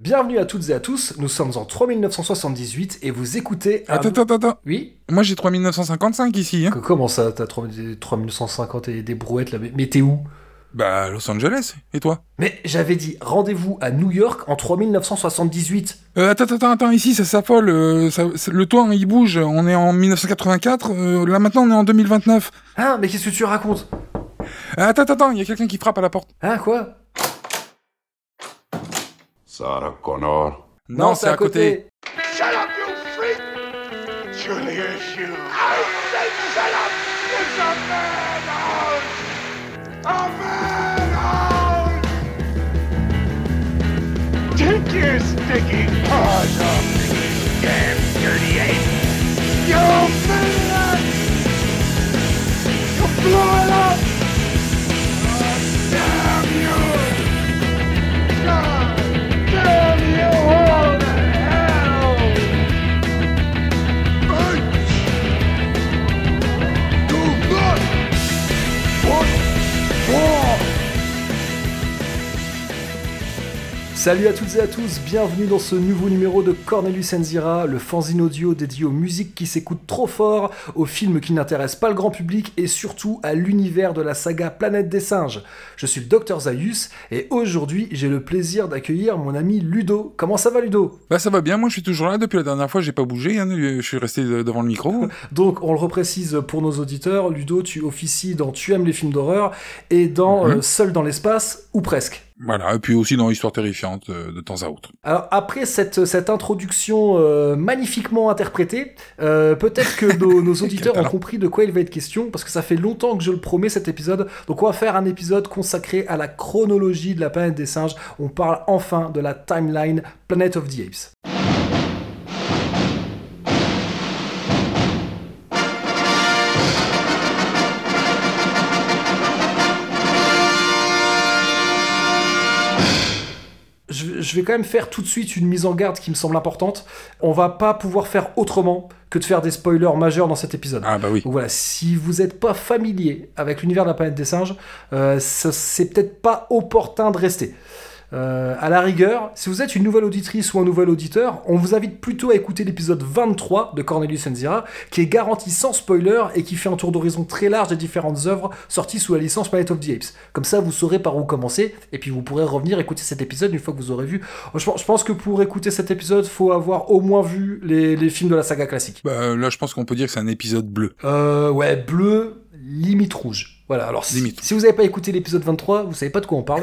Bienvenue à toutes et à tous, nous sommes en 3978 et vous écoutez... un- Attends, attends, attends. Oui Moi j'ai 3955 ici. Hein. Comment ça, t'as 3950 et des brouettes là Mais t'es où? Bah, Los Angeles. Et toi? Mais j'avais dit rendez-vous à New York en 3978. euh, Attends, attends, attends, ici ça s'affole. euh, ça- le toit il bouge. On est en 1984. euh, là maintenant on est en 2029. Hein Mais qu'est-ce que tu racontes? Euh, Attends, attends, attends, il y a quelqu'un qui frappe à la porte. Hein quoi? Sarah Connor. Non, c'est à côté. Shut Salut à toutes et à tous, bienvenue dans ce nouveau numéro de Cornelius Enzira, le fanzine audio dédié aux musiques qui s'écoutent trop fort, aux films qui n'intéressent pas le grand public et surtout à l'univers de la saga Planète des singes. Je suis le Dr Zaius et aujourd'hui j'ai le plaisir d'accueillir mon ami Ludo. Comment ça va Ludo? Bah ça va bien, moi je suis toujours là. Depuis la dernière fois j'ai pas bougé. hein, je suis resté de- devant le micro. Donc on le reprécise pour nos auditeurs, Ludo tu officies dans Tu aimes les films d'horreur et dans Mhm. euh, Seul dans l'espace ou presque. Voilà, et puis aussi dans Histoire terrifiante euh, de temps à autre. Alors après cette, cette introduction euh, magnifiquement interprétée, euh, peut-être que nos, nos auditeurs ont compris de quoi il va être question, parce que ça fait longtemps que je le promets cet épisode. Donc on va faire un épisode consacré à la chronologie de la planète des singes. On parle enfin de la timeline Planet of the Apes. Je, vais quand même faire tout de suite une mise en garde qui me semble importante. On va pas pouvoir faire autrement que de faire des spoilers majeurs dans cet épisode. Ah bah oui. Donc voilà, si vous n'êtes pas familier avec l'univers de la planète des singes, euh, c'est peut-être pas opportun de rester. Euh, à la rigueur, si vous êtes une nouvelle auditrice ou un nouvel auditeur, on vous invite plutôt à écouter l'épisode 23 de Cornelius Enzira, qui est garanti sans spoiler et qui fait un tour d'horizon très large des différentes œuvres sorties sous la licence Planet of the Apes. Comme ça, vous saurez par où commencer, et puis vous pourrez revenir écouter cet épisode une fois que vous aurez vu. Je pense, que pour écouter cet épisode, faut avoir au moins vu les, les films de la saga classique. Bah là je pense qu'on peut dire que c'est un épisode bleu. Euh, ouais, bleu, limite rouge. Voilà, alors si, Limite. si vous n'avez pas écouté l'épisode 23, vous savez pas de quoi on parle.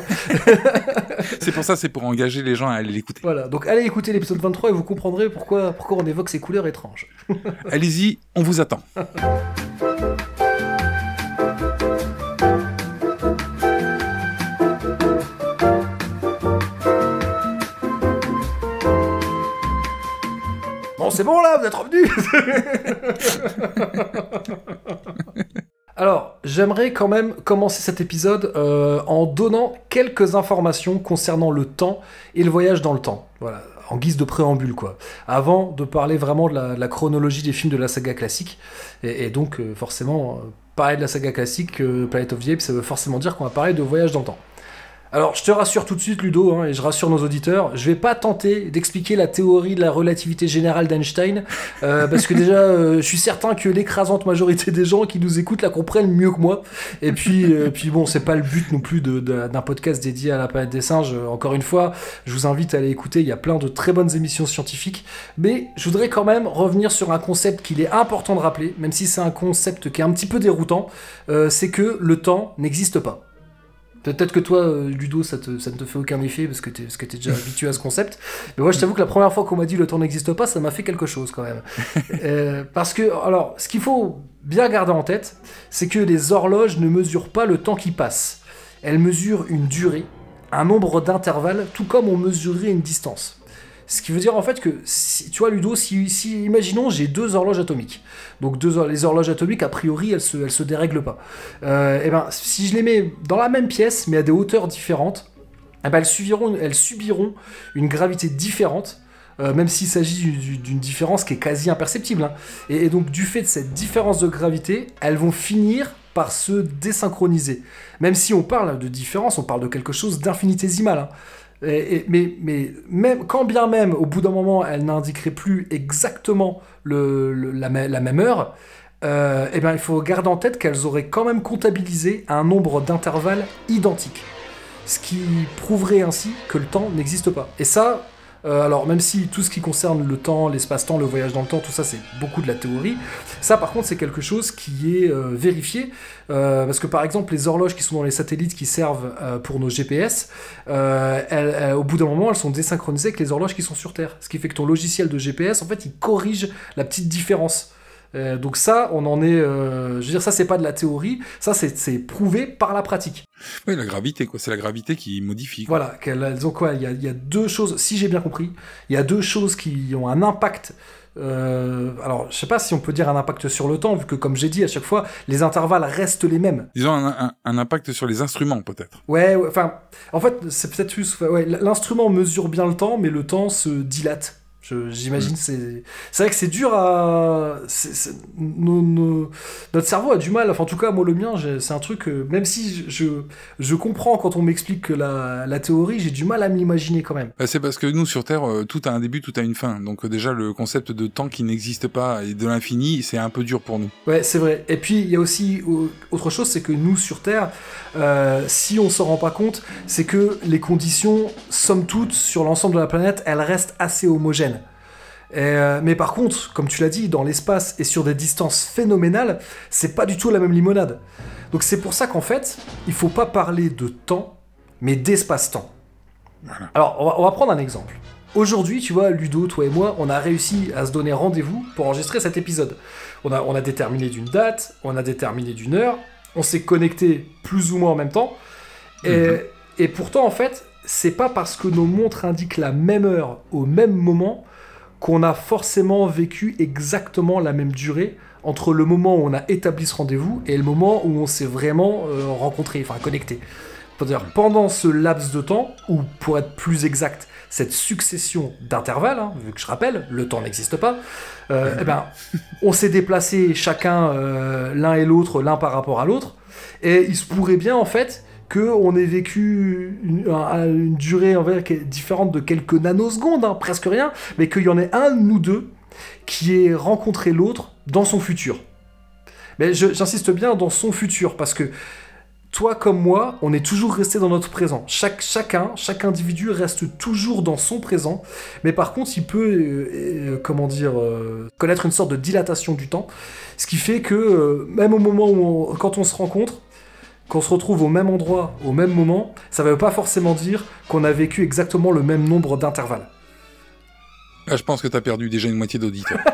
c'est pour ça, c'est pour engager les gens à aller l'écouter. voilà, donc allez écouter l'épisode 23 et vous comprendrez pourquoi, pourquoi on évoque ces couleurs étranges. Allez-y, on vous attend. Bon, c'est bon là, vous êtes revenus Alors, j'aimerais quand même commencer cet épisode euh, en donnant quelques informations concernant le temps et le voyage dans le temps. Voilà, en guise de préambule, quoi. Avant de parler vraiment de la, chronologie des films de la saga classique. Et, donc, euh, forcément, euh, parler de la saga classique, Planet of the Apes, ça veut forcément dire qu'on va parler de voyage dans le temps. Alors, je te rassure tout de suite, Ludo, hein, et je rassure nos auditeurs, je vais pas tenter d'expliquer la théorie de la relativité générale d'Einstein, euh, parce que déjà, euh, je suis certain que l'écrasante majorité des gens qui nous écoutent la comprennent mieux que moi. Et puis, euh, puis bon, c'est pas le but non plus d'un podcast dédié à la planète des singes. Euh, Encore une fois, je vous invite à aller écouter, il y a plein de très bonnes émissions scientifiques. Mais je voudrais quand même revenir sur un concept qu'il est important de rappeler, même si c'est un concept qui est un petit peu déroutant, euh, c'est que le temps n'existe pas. Peut-être que toi, euh, Ludo, ça, te- ça ne te fait aucun effet parce que tu es, déjà habitué à ce concept. Mais moi, je t'avoue que la première fois qu'on m'a dit le temps n'existe pas, ça m'a fait quelque chose quand même. Euh, parce que, alors, ce qu'il faut bien garder en tête, c'est que les horloges ne mesurent pas le temps qui passe. Elles mesurent une durée, un nombre d'intervalles, tout comme on mesurerait une distance. Ce qui veut dire en fait que, si, tu vois, Ludo, si, imaginons j'ai deux horloges atomiques. Donc deux, les horloges atomiques, a priori, elles se, elles se dérèglent pas. Euh, et ben, si je les mets dans la même pièce, mais à des hauteurs différentes, eh ben, elles, subiront, elles subiront une gravité différente, euh, même s'il s'agit d'une- différence qui est quasi imperceptible. hein. Et, et donc, du fait de cette différence de gravité, elles vont finir par se désynchroniser. Même si on parle de différence, on parle de quelque chose d'infinitésimal. hein. Et- et- mais, mais même, quand bien même, au bout d'un moment, elle n'indiquerait plus exactement le, la, la même heure, euh, eh ben, il faut garder en tête qu'elles auraient quand même comptabilisé un nombre d'intervalles identiques. Ce qui prouverait ainsi que le temps n'existe pas. Et ça, euh, alors même si tout ce qui concerne le temps, l'espace-temps, le voyage dans le temps, tout ça c'est beaucoup de la théorie, ça par contre c'est quelque chose qui est euh, vérifié, euh, parce que par exemple les horloges qui sont dans les satellites qui servent pour nos GPS, au bout d'un moment elles sont désynchronisées avec les horloges qui sont sur Terre. Ce qui fait que ton logiciel de GPS en fait il corrige la petite différence. Euh, donc ça, on en est, euh, je veux dire, ça c'est pas de la théorie, ça c'est prouvé par la pratique. Oui, la gravité, quoi. C'est la gravité qui modifie. quoi. Voilà, qu'elles elles ont quoi il y, a, il y a deux choses, si j'ai bien compris, il y a deux choses qui ont un impact. euh, alors, je sais pas si on peut dire un impact sur le temps, vu que comme j'ai dit à chaque fois, les intervalles restent les mêmes. Disons un, un- un impact sur les instruments, peut-être. Ouais, ouais, enfin, en fait, c'est peut-être plus. ouais, l'instrument mesure bien le temps, mais le temps se dilate. J'imagine, c'est c'est vrai que c'est dur à. nos- nos- notre cerveau a du mal, enfin, en tout cas, moi, le mien, c'est un truc. euh, même si je, je, comprends quand on m'explique que la, la théorie, j'ai du mal à m'imaginer quand même. Bah, c'est parce que nous, sur Terre, euh, tout a un début, tout a une fin. Donc euh, déjà, le concept de temps qui n'existe pas et de l'infini, c'est un peu dur pour nous. Ouais, c'est vrai. Et puis, il y a aussi autre chose, c'est que nous, sur Terre, euh, si on s'en rend pas compte, c'est que les conditions, somme toute, sur l'ensemble de la planète, elles restent assez homogènes. Euh, mais par contre, comme tu l'as dit, dans l'espace et sur des distances phénoménales, c'est pas du tout la même limonade. Donc c'est pour ça qu'en fait, il faut pas parler de temps, mais d'espace-temps. Alors, on va, on va prendre un exemple. Aujourd'hui, tu vois, Ludo, toi et moi, on a réussi à se donner rendez-vous pour enregistrer cet épisode. On a, on a déterminé d'une date, on a déterminé d'une heure, on s'est connecté plus ou moins en même temps. Et, et pourtant, en fait, c'est pas parce que nos montres indiquent la même heure au même moment qu'on a forcément vécu exactement la même durée entre le moment où on a établi ce rendez-vous et le moment où on s'est vraiment euh, rencontré, enfin connecté. Pendant ce laps de temps, ou pour être plus exact, cette succession d'intervalles, hein, vu que je rappelle, le temps n'existe pas, euh, eh ben, on s'est déplacé chacun euh, l'un et l'autre, l'un par rapport à l'autre, et il se pourrait bien en fait qu'on ait vécu une, un- une durée envers qui est différente de quelques nanosecondes, hein, presque rien, mais qu'il y en ait un nous deux qui ait rencontré l'autre dans son futur. Mais j'insiste bien dans son futur, parce que toi comme moi, on est toujours resté dans notre présent. Chaque, chacun, chaque individu reste toujours dans son présent, mais par contre, il peut, euh, euh, comment dire, euh, connaître une sorte de dilatation du temps, ce qui fait que même au moment où, quand on se rencontre, qu'on se retrouve au même endroit, au même moment, ça ne veut pas forcément dire qu'on a vécu exactement le même nombre d'intervalles. Là, je pense que t'as perdu déjà une moitié d'auditeurs.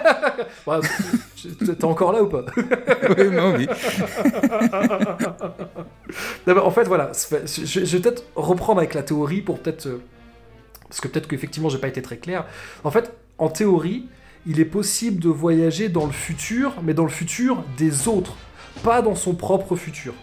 Ouais, T'es encore là ou pas? Oui, non, oui. Non, en fait, voilà, je vais peut-être reprendre avec la théorie pour peut-être. euh, Parce que peut-être qu'effectivement, j'ai pas été très clair. En fait, en théorie, il est possible de voyager dans le futur, mais dans le futur des autres, pas dans son propre futur.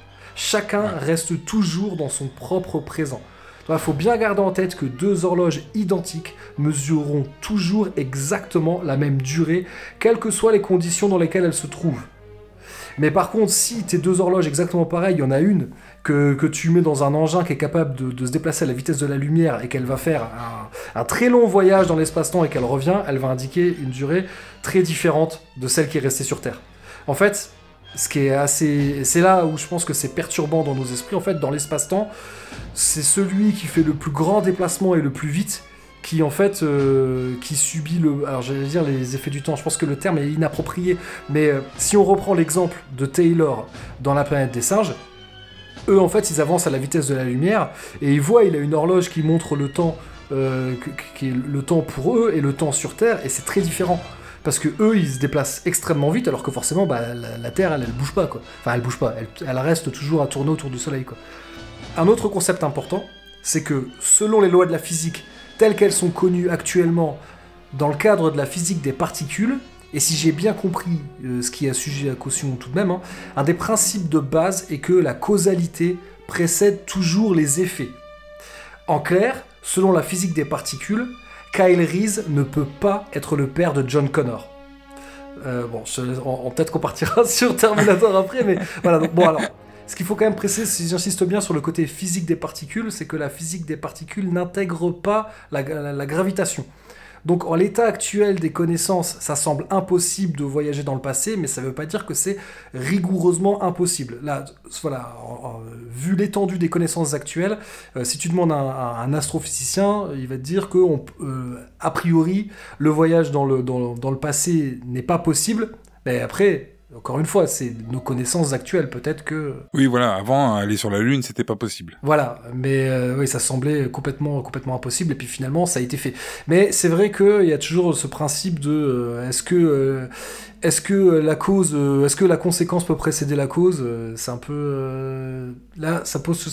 Chacun reste toujours dans son propre présent. Il faut bien garder en tête que deux horloges identiques mesureront toujours exactement la même durée, quelles que soient les conditions dans lesquelles elles se trouvent. Mais par contre, si tes deux horloges exactement pareilles, il y en a une que, tu mets dans un engin qui est capable de, se déplacer à la vitesse de la lumière et qu'elle va faire un très long voyage dans l'espace-temps et qu'elle revient, elle va indiquer une durée très différente de celle qui est restée sur Terre. En fait, ce qui est assez, c'est là où je pense que c'est perturbant dans nos esprits. En fait, dans l'espace-temps, c'est celui qui fait le plus grand déplacement et le plus vite qui en fait euh, qui subit le alors j'allais dire les effets du temps je pense que le terme est inapproprié mais euh, si on reprend l'exemple de Taylor dans la planète des singes eux en fait ils avancent à la vitesse de la lumière et ils voient il a une horloge qui montre le temps euh, le temps pour eux et le temps sur Terre et c'est très différent parce que eux ils se déplacent extrêmement vite alors que forcément bah, la, Terre elle, elle bouge pas quoi enfin elle bouge pas elle, elle reste toujours à tourner autour du Soleil quoi un autre concept important c'est que selon les lois de la physique telles qu'elles sont connues actuellement dans le cadre de la physique des particules, et si j'ai bien compris euh, ce qui est sujet à caution tout de même, hein, un des principes de base est que la causalité précède toujours les effets. En clair, selon la physique des particules, Kyle Reese ne peut pas être le père de John Connor. Euh, bon, peut-être qu'on partira sur Terminator après, mais voilà. Ce qu'il faut quand même préciser, si j'insiste bien sur le côté physique des particules, c'est que la physique des particules n'intègre pas la gravitation. Donc en l'état actuel des connaissances, ça semble impossible de voyager dans le passé, mais ça ne veut pas dire que c'est rigoureusement impossible. Là, voilà, vu l'étendue des connaissances actuelles, euh, si tu demandes à un, astrophysicien, il va te dire que euh, a priori le voyage dans le passé n'est pas possible. Mais après, encore une fois, c'est nos connaissances actuelles. Peut-être que Oui, voilà, avant, aller sur la Lune, c'était pas possible. voilà, mais euh, oui, ça semblait complètement, complètement impossible, et puis finalement, ça a été fait. Mais c'est vrai qu'il y a toujours ce principe de euh, est-ce que, euh, est-ce que la cause, est-ce que la conséquence peut précéder la cause? C'est un peu là, ça pose,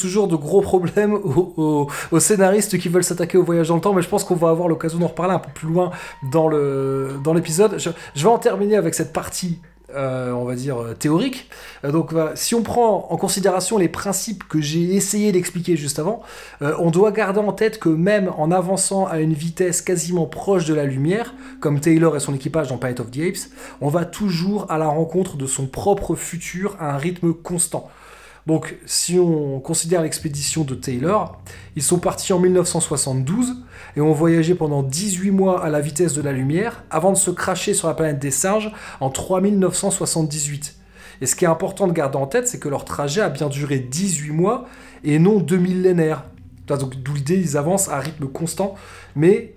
toujours de gros problèmes aux, scénaristes qui veulent s'attaquer au voyage dans le temps. Mais je pense qu'on va avoir l'occasion d'en reparler un peu plus loin dans l'épisode. Je vais en terminer avec cette partie. Euh, on va dire euh, théorique. Euh, donc, si on prend en considération les principes que j'ai essayé d'expliquer juste avant, on doit garder en tête que même en avançant à une vitesse quasiment proche de la lumière, comme Taylor et son équipage dans Planet of the Apes, on va toujours à la rencontre de son propre futur à un rythme constant. Donc, si on considère l'expédition de Taylor, ils sont partis en 1972 et ont voyagé pendant 18 mois à la vitesse de la lumière avant de se cracher sur la planète des singes en 3978. Et ce qui est important de garder en tête, c'est que leur trajet a bien duré 18 mois et non deux millénaires. Donc, D'où l'idée, ils avancent à rythme constant, mais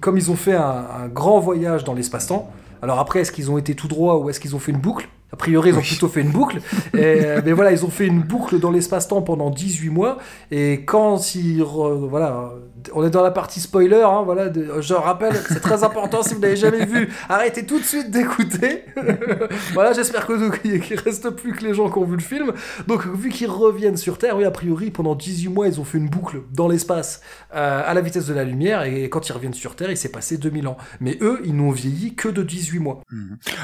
comme ils ont fait un grand voyage dans l'espace-temps, alors après, est-ce qu'ils ont été tout droit ou est-ce qu'ils ont fait une boucle? A priori, ils ont Oui. plutôt fait une boucle. Et, euh, mais voilà, ils ont fait une boucle dans l'espace-temps pendant 18 mois. Et quand ils... re- voilà, on est dans la partie spoiler, hein, je rappelle, c'est très important si vous n'avez jamais vu, arrêtez tout de suite d'écouter. voilà, j'espère que qu'il reste plus que les gens qui ont vu le film. Donc, vu qu'ils reviennent sur Terre, oui, a priori, pendant 18 mois, ils ont fait une boucle dans l'espace euh, à la vitesse de la lumière. Et quand ils reviennent sur Terre, il s'est passé 2000 ans. Mais eux, ils n'ont vieilli que de 18 mois.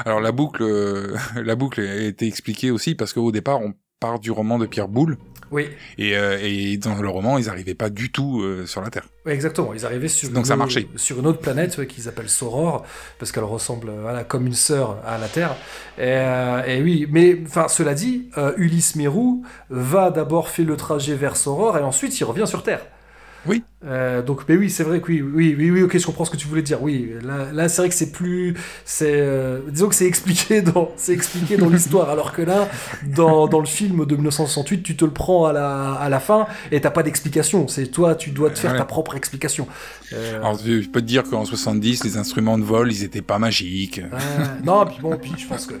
Alors la boucle, euh, la boucle a été expliquée aussi parce qu'au départ, on part du roman de Pierre Boulle, Oui, et, euh, et dans le roman, ils n'arrivaient pas du tout euh, sur la Terre. Ouais, exactement. Ils arrivaient sur, Donc une, ça marchait. sur une autre planète ouais, qu'ils appellent Soror, parce qu'elle ressemble voilà, comme une sœur à la Terre. Et, euh, et oui, mais enfin, cela dit, euh, Ulysse Mérou va d'abord faire le trajet vers Soror et ensuite il revient sur Terre. Oui. Euh, donc, mais oui, c'est vrai que oui, oui, oui, oui, ok, je comprends ce que tu voulais dire. Oui, là, là c'est vrai que c'est plus, c'est, euh, disons que c'est expliqué dans, c'est expliqué dans l'histoire, alors que là, dans, dans le film de 1968, tu te le prends à la, à la fin et t'as pas d'explication. C'est toi, tu dois te faire Ouais. ta propre explication. Euh, Alors je peux te dire qu'en 70, les instruments de vol, ils étaient pas magiques. Non, puis bon, puis je pense que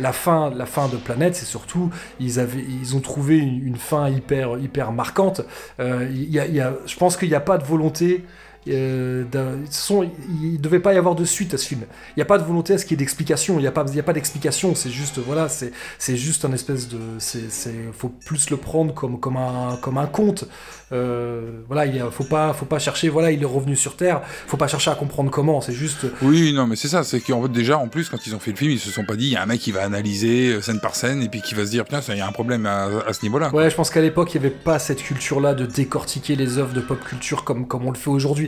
la fin, la fin de Planète, c'est surtout ils avaient, ils ont trouvé une, fin hyper, hyper marquante. Euh, il y a- je pense qu'il n'y a pas de volonté. Euh, d'un- de toute façon, il ne devait pas y avoir de suite à ce film. Il n'y a pas de volonté à ce qu'il y ait d'explication. Il n'y a pas, il y a pas d'explication. C'est juste, voilà, c'est, c'est juste un espèce de, c'est, c'est, faut plus le prendre comme, comme un, comme un conte. Euh, voilà, il faut pas, faut pas chercher. Voilà, il est revenu sur Terre. Faut pas chercher à comprendre comment. C'est juste, Oui, non, mais c'est ça, c'est qu'en fait déjà, en plus, quand ils ont fait le film, ils se sont pas dit, il y a un mec qui va analyser euh, scène par scène et puis qui va se dire, putain, ça, il y a un problème à, à ce niveau-là. Ouais, je pense qu'à l'époque, il n'y avait pas cette culture-là de décortiquer les œuvres de pop culture comme, comme on le fait aujourd'hui.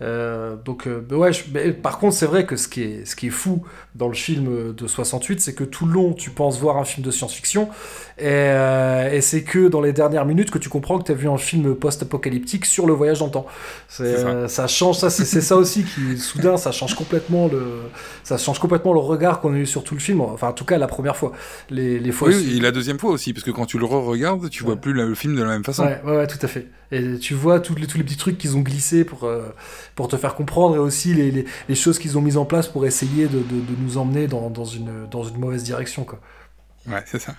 Euh, donc, euh, bah ouais, je- mais par contre, c'est vrai que ce qui, est, ce qui est fou dans le film de 68, c'est que tout le long, tu penses voir un film de science-fiction, et, euh, et c'est que dans les dernières minutes que tu comprends que tu as vu un film post-apocalyptique sur le voyage dans le temps. Ça. ça change, ça, c'est, ça aussi qui, soudain, ça change complètement le, ça change complètement le regard qu'on a eu sur tout le film. Enfin, en tout cas, la première fois. Les, les fois Oui, et la deuxième fois aussi, parce que quand tu le re-regardes, tu vois Ouais. plus le, film de la même façon. Ouais, ouais, ouais, tout à fait. Et tu vois tous les, tous les petits trucs qu'ils ont glissés pour, pour te faire comprendre et aussi les, les, les choses qu'ils ont mises en place pour essayer de, de, de nous emmener dans, dans, une, dans une mauvaise direction. Quoi. Ouais, c'est ça.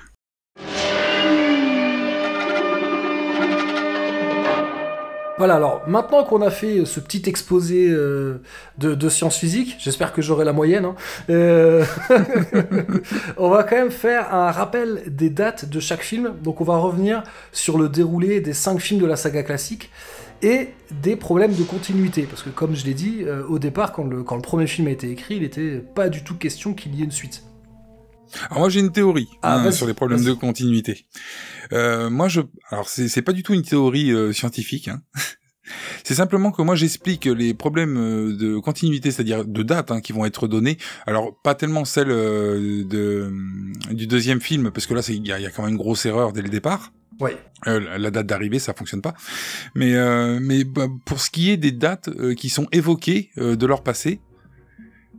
Voilà, alors maintenant qu'on a fait ce petit exposé euh, de, de sciences physiques, j'espère que j'aurai la moyenne, hein, euh, on va quand même faire un rappel des dates de chaque film. Donc on va revenir sur le déroulé des cinq films de la saga classique et des problèmes de continuité. Parce que comme je l'ai dit, euh, au départ, quand le, quand le premier film a été écrit, il n'était pas du tout question qu'il y ait une suite. Alors moi j'ai une théorie Ah, hein, sur les problèmes de continuité. Euh, moi je, alors c'est pas du tout une théorie euh, scientifique. Hein. C'est simplement que moi j'explique les problèmes euh, de continuité, c'est-à-dire de date, hein, qui vont être donnés. Alors pas tellement celle euh, de, du deuxième film, parce que là il y a quand même une grosse erreur dès le départ. Ouais. Euh, la date d'arrivée, ça fonctionne pas. Mais euh, mais bah, pour ce qui est des dates euh, qui sont évoquées euh, de leur passé,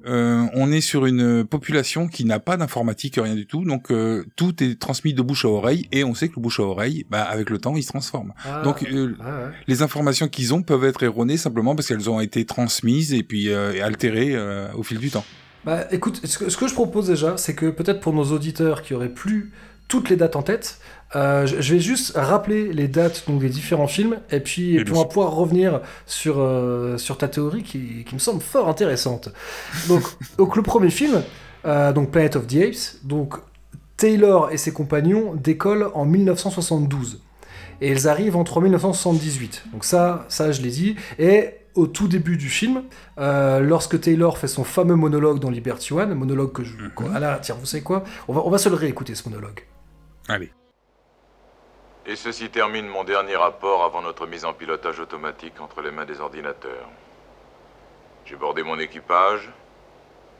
euh, on est sur une population qui n'a pas d'informatique, rien du tout. Donc euh, tout est transmis de bouche à oreille et on sait que le bouche à oreille, bah, avec le temps, il se transforme. Ah, Donc euh, ouais, ouais. les informations qu'ils ont peuvent être erronées simplement parce qu'elles ont été transmises et puis euh, altérées euh, au fil du temps. Bah écoute, ce que, ce que je propose déjà, c'est que peut-être pour nos auditeurs qui auraient plus toutes les dates en tête, euh, je, vais juste rappeler les dates donc, des différents films, et puis, Et puis on va pouvoir revenir sur, euh, sur ta théorie qui, qui me semble fort intéressante. Donc, donc le premier film, euh, donc Planet of the Apes, donc Taylor et ses compagnons décollent en 1972. Et ils arrivent entre 1978. Donc ça, ça je l'ai dit. Et au tout début du film, euh, lorsque Taylor fait son fameux monologue dans Liberty One, monologue que je... Mhm. Ah là, tiens, vous savez quoi? On va, on va se le réécouter, ce monologue. Et ceci termine mon dernier rapport avant notre mise en pilotage automatique entre les mains des ordinateurs. J'ai bordé mon équipage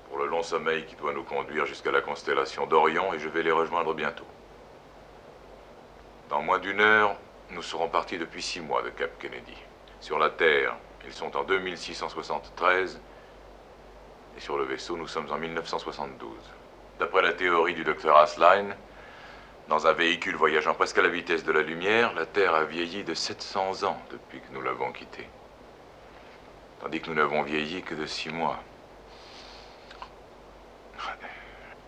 pour le long sommeil qui doit nous conduire jusqu'à la constellation d'Orion et je vais les rejoindre bientôt. Dans moins d'une heure, nous serons partis depuis six mois de Cap Kennedy. Sur la Terre, ils sont en 2673 et sur le vaisseau, nous sommes en 1972. D'après la théorie du docteur Asline, dans un véhicule voyageant presque à la vitesse de la lumière, la Terre a vieilli de 700 ans depuis que nous l'avons quittée. Tandis que nous n'avons vieilli que de six mois.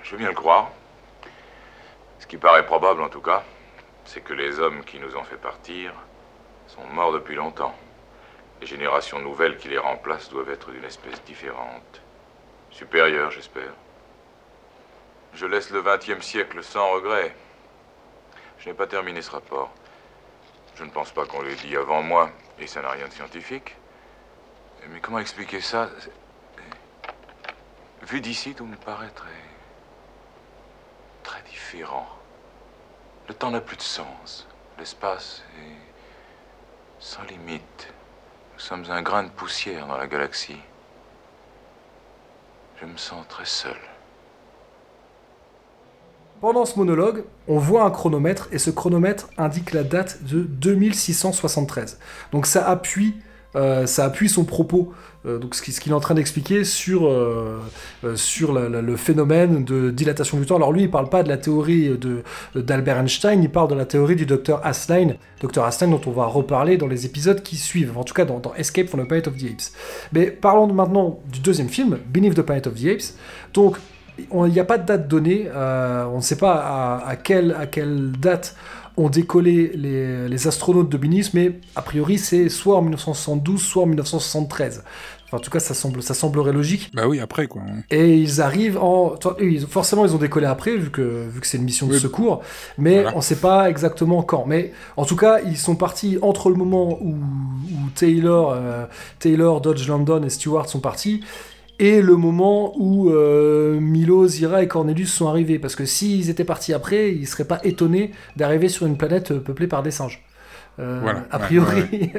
Je veux bien le croire. Ce qui paraît probable en tout cas, c'est que les hommes qui nous ont fait partir sont morts depuis longtemps. Les générations nouvelles qui les remplacent doivent être d'une espèce différente. Supérieure, j'espère. Je laisse le XXe siècle sans regret. Je n'ai pas terminé ce rapport. Je ne pense pas qu'on l'ait dit avant moi, et ça n'a rien de scientifique. Mais comment expliquer ça? Vu d'ici, tout me paraît très. très différent. Le temps n'a plus de sens. L'espace est. sans limite. Nous sommes un grain de poussière dans la galaxie. Je me sens très seul. Pendant ce monologue, on voit un chronomètre et ce chronomètre indique la date de 2673. Donc ça appuie, euh, ça appuie son propos, euh, donc ce qui- ce qu'il est en train d'expliquer sur, euh, sur le phénomène de dilatation du temps. Alors lui, il parle pas de la théorie d'Albert Einstein, il parle de la théorie du docteur Asline, docteur Asline dont on va reparler dans les épisodes qui suivent, en tout cas dans, dans Escape from the Planet of the Apes. Mais parlons maintenant du deuxième film, Beneath the Planet of the Apes. Donc on- il n'y a pas de date donnée, euh, on ne sait pas à, à quelle, à quelle date ont décollé les, les astronautes de Beneath, mais a priori c'est soit en 1972, soit en 1973. Enfin, en tout cas, ça, semble, ça semblerait logique. Bah oui, après quoi. Et ils arrivent en. Forcément, ils ont décollé après, vu que, vu que c'est une mission de Oui. secours, mais Voilà. on ne sait pas exactement quand. Mais en tout cas, ils sont partis entre le moment où, où Taylor, euh, Taylor, Dodge, London et Stewart sont partis. Et le moment où euh, Milo, Zira et Cornelius sont arrivés. Parce que s'ils étaient partis après, ils seraient pas étonnés d'arriver sur une planète euh, peuplée par des singes. Euh, Voilà, a ouais, priori.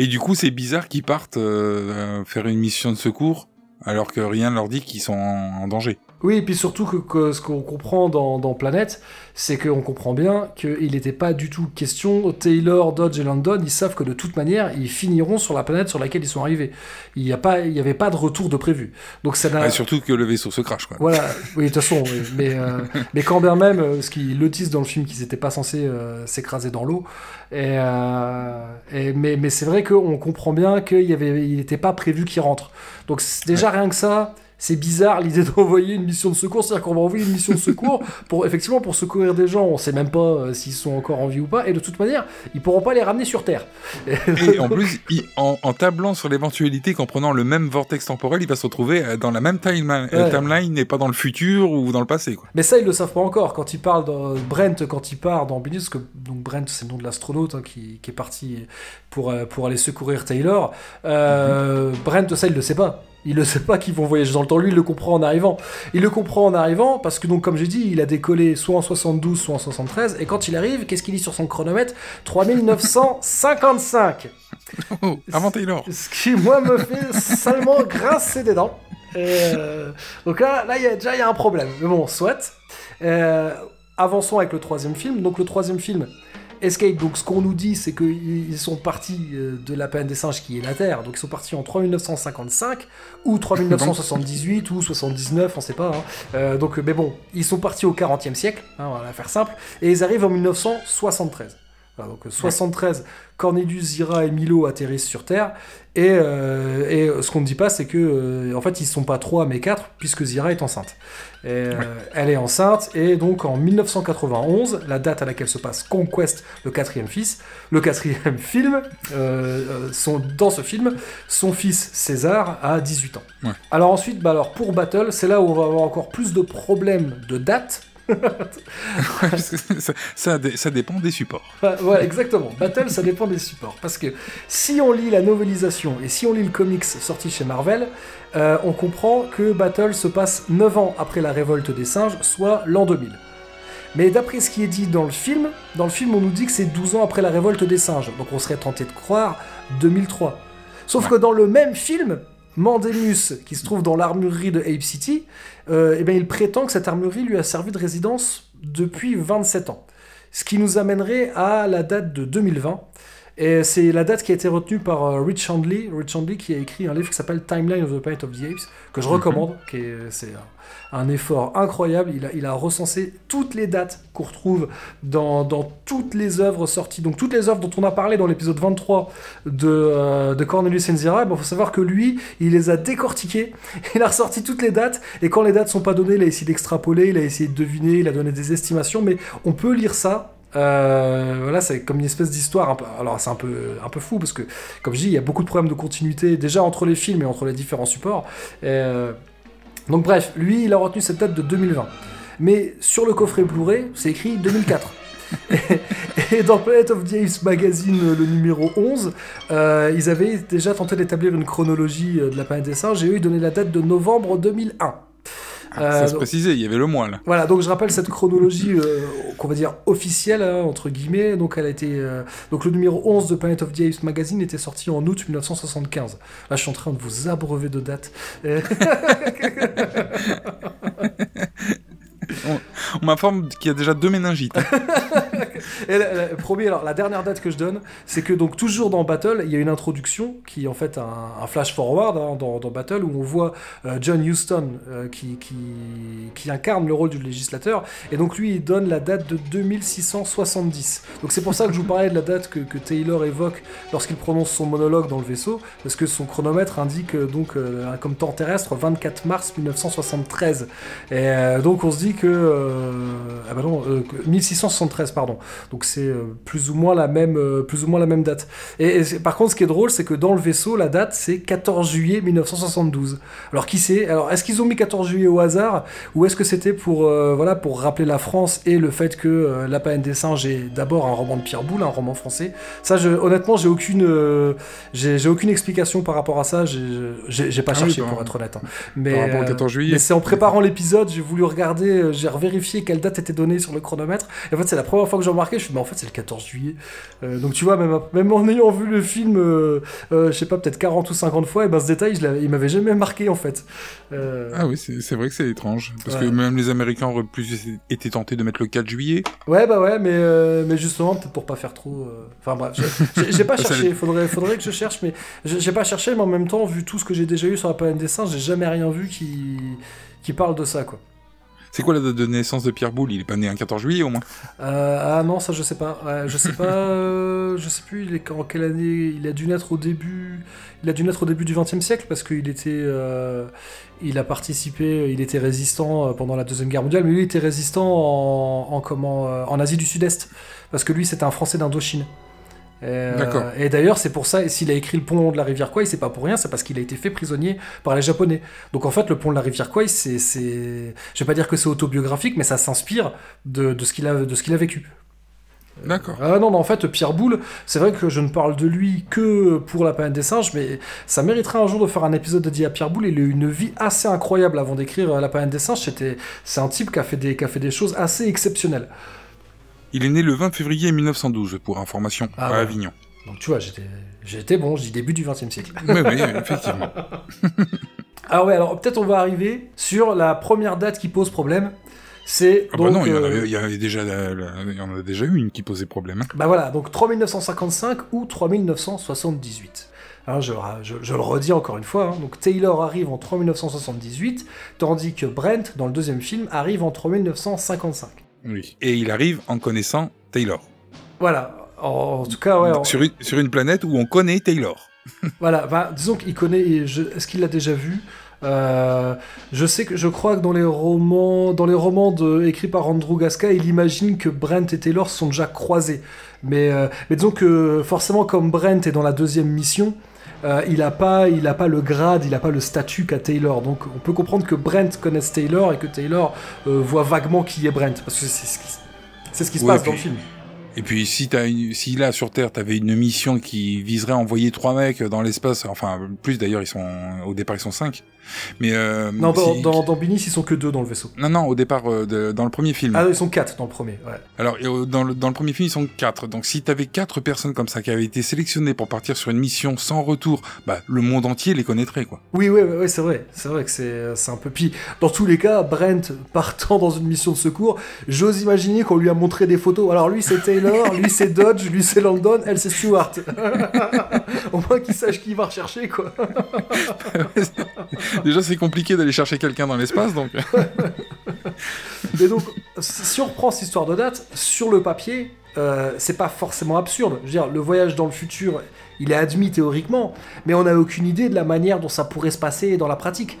Et du coup, c'est bizarre qu'ils partent euh, faire une mission de secours alors que rien ne leur dit qu'ils sont en danger. Oui, et puis surtout que, que ce qu'on comprend dans, dans Planète, c'est qu'on comprend bien qu'il n'était pas du tout question, Taylor, Dodge et London, ils savent que de toute manière, ils finiront sur la planète sur laquelle ils sont arrivés. Il n'y avait pas de retour de prévu. Donc ça. Ah, surtout que le vaisseau se crache quoi. Voilà, oui, de toute façon, oui. mais, euh, mais quand bien même, euh, ce qu'ils le disent dans le film, qu'ils n'étaient pas censés euh, s'écraser dans l'eau. Et, euh, et- mais mais c'est vrai qu'on comprend bien qu'il n'était pas prévu qu'ils rentrent. Donc déjà rien que ça, c'est bizarre l'idée d'envoyer une mission de secours. C'est-à-dire qu'on va envoyer une mission de secours pour effectivement pour secourir des gens. On sait même pas euh, s'ils sont encore en vie ou pas. Et de toute manière, ils pourront pas les ramener sur Terre. Et en plus, il- en, en tablant sur l'éventualité qu'en prenant le même vortex temporel, il va se retrouver euh, dans la même timeline, euh, Ouais. timeline et pas dans le futur ou dans le passé. Quoi. Mais ça, ils le savent pas encore. Quand il parle de Brent, quand il part dans Beneath, parce que donc Brent, c'est le nom de l'astronaute hein, qui, qui est parti pour, pour aller secourir Taylor. Euh, Brent, ça, il le sait pas. Il ne sait pas qu'ils vont voyager dans le temps. Lui, il le comprend en arrivant. Il le comprend en arrivant parce que, donc, comme j'ai dit, il a décollé soit en 72, soit en 73. Et quand il arrive, qu'est-ce qu'il dit sur son chronomètre? 3955. Oh, avant Taylor. Ce qui, moi, me fait salement grincer des dents. Et, euh, donc là, là, il y a, déjà, il y a un problème. Mais bon, soit. Euh, avançons avec le troisième film. Donc le troisième film, Escape. Donc ce qu'on nous dit, c'est qu'ils sont partis euh, de la planète des singes qui est la Terre. Donc ils sont partis en 3955 ou 3978 ou 79, on sait pas. hein. Euh, donc, mais bon, ils sont partis au 40e siècle, hein, on va la faire simple, et ils arrivent en 1973. Voilà, donc euh, 73, Cornelius, Zira et Milo atterrissent sur Terre. Et, euh, et ce qu'on ne dit pas, c'est que euh, en fait, ils sont pas trois, mais quatre, puisque Zira est enceinte. Et, euh, Elle est enceinte, et donc en 1991, la date à laquelle se passe Conquest, le quatrième fils, le quatrième film, son, dans ce film, son fils César a 18 ans. Ouais. Alors ensuite, bah alors pour Battle, c'est là où on va avoir encore plus de problèmes de date. Ça, ça, dé- ça dépend des supports. Ouais, ouais, exactement. Battle, ça dépend des supports. Parce que si on lit la novélisation et si on lit le comics sorti chez Marvel, euh, on comprend que Battle se passe 9 ans après la révolte des singes, soit l'an 2000. Mais d'après ce qui est dit dans le film, dans le film on nous dit que c'est 12 ans après la révolte des singes. Donc on serait tenté de croire 2003. Sauf que dans le même film, Mandemus, qui se trouve dans l'armurerie de Ape City, euh, eh ben, il prétend que cette armurerie lui a servi de résidence depuis 27 ans. Ce qui nous amènerait à la date de 2020. Et c'est la date qui a été retenue par euh, Rich Handley, Rich Handley qui a écrit un livre qui s'appelle Timeline of the Planet of the Apes, que je recommande, qui est, c'est un, un effort incroyable. Il a, il a recensé toutes les dates qu'on retrouve dans, dans toutes les œuvres sorties. Donc toutes les œuvres dont on a parlé dans l'épisode 23 de, euh, de Cornelius Enzira, il faut savoir que lui, il les a décortiquées, il a ressorti toutes les dates, et quand les dates sont pas données, il a essayé d'extrapoler, il a essayé de deviner, il a donné des estimations, mais on peut lire ça euh, voilà, c'est comme une espèce d'histoire. un peu- Alors, c'est un peu, un peu fou parce que, comme je dis, il y a beaucoup de problèmes de continuité déjà entre les films et entre les différents supports. Euh, Donc, bref, lui, il a retenu cette date de 2020. Mais sur le coffret Blu-ray, c'est écrit 2004. et dans Planet of the Apes Magazine, le numéro 11, euh, ils avaient déjà tenté d'établir une chronologie de la planète des singes et eux, ils donnaient la date de novembre 2001. Ah, Euh, ça se donc- précisait, il y avait le mois là. voilà, donc je rappelle cette chronologie euh, qu'on va dire officielle, hein, entre guillemets. Donc, elle a été, euh, donc le numéro 11 de Planet of the Apes Magazine était sorti en août 1975. Là, je suis en train de vous abreuver de dates. Euh, On m'informe qu'il y a déjà deux méningites. La, alors la dernière date que je donne, c'est que donc toujours dans Battle, il y a une introduction qui est en fait un, flash forward hein, dans, Battle où on voit euh, John Huston euh, qui, incarne le rôle du législateur et donc lui il donne la date de 2670. Donc c'est pour ça que je vous parlais de la date que, Taylor évoque lorsqu'il prononce son monologue dans le vaisseau parce que son chronomètre indique euh, donc euh, comme temps terrestre 24 mars 1973. Et donc on se dit que ah bah non, euh, que 1673 pardon. Donc c'est euh, plus ou moins la même euh, plus ou moins la même date. Et, par contre ce qui est drôle c'est que dans le vaisseau la date c'est 14 juillet 1972. Alors qui sait Alors est-ce qu'ils ont mis 14 juillet au hasard? Ou est-ce que c'était pour euh, voilà pour rappeler la France et le fait que euh, La Planète des singes est d'abord un roman de Pierre Boulle, un roman français? Ça je, honnêtement j'ai aucune euh, j'ai aucune explication par rapport à ça. J'ai pas Ah oui, cherché par- pour être honnête. hein. Mais par rapport au 14 juillet. mais c'est en préparant l'épisode, j'ai voulu regarder, j'ai revérifié quelle date était donnée sur le chronomètre. Et en fait, c'est la première fois que j'ai remarqué, je me suis dit, mais en fait, c'est le 14 juillet. Euh, donc tu vois, même, même en ayant vu le film, euh, euh, je sais pas, peut-être 40 ou 50 fois, et ben ce détail, je il m'avait jamais marqué en fait. Ah oui, c'est vrai que c'est étrange. Parce Ouais. que même les Américains auraient plus été tentés de mettre le 4 juillet. Ouais, bah ouais, mais, mais justement, peut-être pour pas faire trop. Enfin bref, j'ai pas cherché, faudrait, faudrait que je cherche, mais j'ai j'ai pas cherché, mais en même temps, vu tout ce que j'ai déjà eu sur la planète des singes, j'ai jamais rien vu qui, qui parle de ça, quoi. C'est quoi la date de naissance de Pierre Boulle? Il est pas né un 14 juillet au moins Euh, ah non, ça je sais pas. Ouais, je sais pas. euh, je sais plus. Il est en quelle année Il a dû naître au début. Il a dû naître au début du XXe siècle parce qu'il était. euh, il a participé. Il était résistant pendant la deuxième guerre mondiale, mais lui il était résistant en, en comment En Asie du Sud-Est parce que lui c'était un Français d'Indochine. Et, euh, D'accord. Et d'ailleurs, c'est pour ça, s'il a écrit le pont de la rivière Kwai, c'est pas pour rien, c'est parce qu'il a été fait prisonnier par les Japonais. Donc en fait, le pont de la rivière Kwai, c'est, je vais pas dire que c'est autobiographique, mais ça s'inspire de, de ce qu'il a, de ce qu'il a vécu. D'accord. Ah non, non, en fait, Pierre Boulle, c'est vrai que je ne parle de lui que pour la planète des singes, mais ça mériterait un jour de faire un épisode dédié à Pierre Boulle. Il a eu une vie assez incroyable avant d'écrire euh, la planète des singes. C'était, c'est un type qui a fait des, qui a fait des choses assez exceptionnelles. Il est né le 20 février 1912, pour information, Ah à ouais. Avignon. Donc tu vois, j'étais, bon, je dis début du XXe siècle. Oui, oui, effectivement. Alors ouais, alors peut-être on va arriver sur la première date qui pose problème. C'est Ah bah non, il y, en euh, y avait déjà, y en a déjà eu une qui posait problème. hein. Bah voilà, donc 3955 ou 3978. Alors je, je- je le redis encore une fois, hein, donc Taylor arrive en 3978, tandis que Brent, dans le deuxième film, arrive en 3955. Oui. Et il arrive en connaissant Taylor. Voilà, en, en tout cas, ouais, en- Sur, une, sur une planète où on connaît Taylor. voilà, bah, disons qu'il connaît, est-ce qu'il l'a déjà vu? Euh, je sais que je crois que dans les romans, dans les romans de, écrits par Andrew Gasca, il imagine que Brent et Taylor sont déjà croisés. Mais, euh, mais disons que forcément, comme Brent est dans la deuxième mission, euh, il n'a pas, il a pas le grade, il n'a pas le statut qu'a Taylor. Donc on peut comprendre que Brent connaisse Taylor et que Taylor euh, voit vaguement qui est Brent, parce que c'est ce qui, c'est ce qui se Ouais, passe puis- dans le film. Et puis si t'as une, si là sur Terre t'avais une mission qui viserait à envoyer trois mecs dans l'espace, enfin plus d'ailleurs ils sont au départ ils sont cinq, mais euh, Non, dans, dans, dans Binis, ils sont que deux dans le vaisseau. non non au départ euh, de- dans le premier film. Ah, ils sont quatre dans le premier. Ouais. Alors euh, dans le, dans le premier film ils sont quatre, donc si t'avais quatre personnes comme ça qui avaient été sélectionnées pour partir sur une mission sans retour, bah le monde entier les connaîtrait quoi. Oui, oui, oui, oui, c'est vrai. C'est vrai que c'est un peu. Puis, dans tous les cas, Brent partant dans une mission de secours, j'ose imaginer qu'on lui a montré des photos. Alors, lui, c'est Taylor, lui, c'est Dodge, lui, c'est Landon, elle, c'est Stewart. Au moins qu'il sache qui il va rechercher, quoi. Déjà c'est compliqué d'aller chercher quelqu'un dans l'espace donc. Donc, si on reprend cette histoire de date, sur le papier, euh, c'est pas forcément absurde. Je veux dire, le voyage dans le futur, il est admis théoriquement, mais on n'a aucune idée de la manière dont ça pourrait se passer dans la pratique.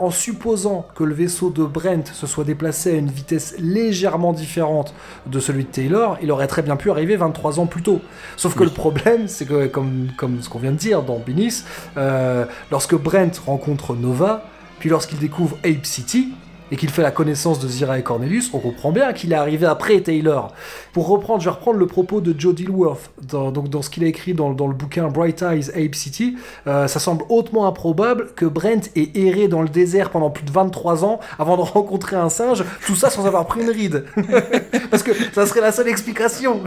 En supposant que le vaisseau de Brent se soit déplacé à une vitesse légèrement différente de celui de Taylor, il aurait très bien pu arriver 23 ans plus tôt. Sauf que Oui. le problème, c'est que, comme, comme ce qu'on vient de dire dans Binis, euh, lorsque Brent rencontre Nova, puis lorsqu'il découvre Ape City, et qu'il fait la connaissance de Zira et Cornelius, on comprend bien qu'il est arrivé après Taylor. Pour reprendre, je vais reprendre le propos de Joe Dilworth, dans, donc dans ce qu'il a écrit dans, dans le bouquin Bright Eyes Ape City, euh, ça semble hautement improbable que Brent ait erré dans le désert pendant plus de 23 ans avant de rencontrer un singe, tout ça sans avoir pris une ride. Parce que ça serait la seule explication.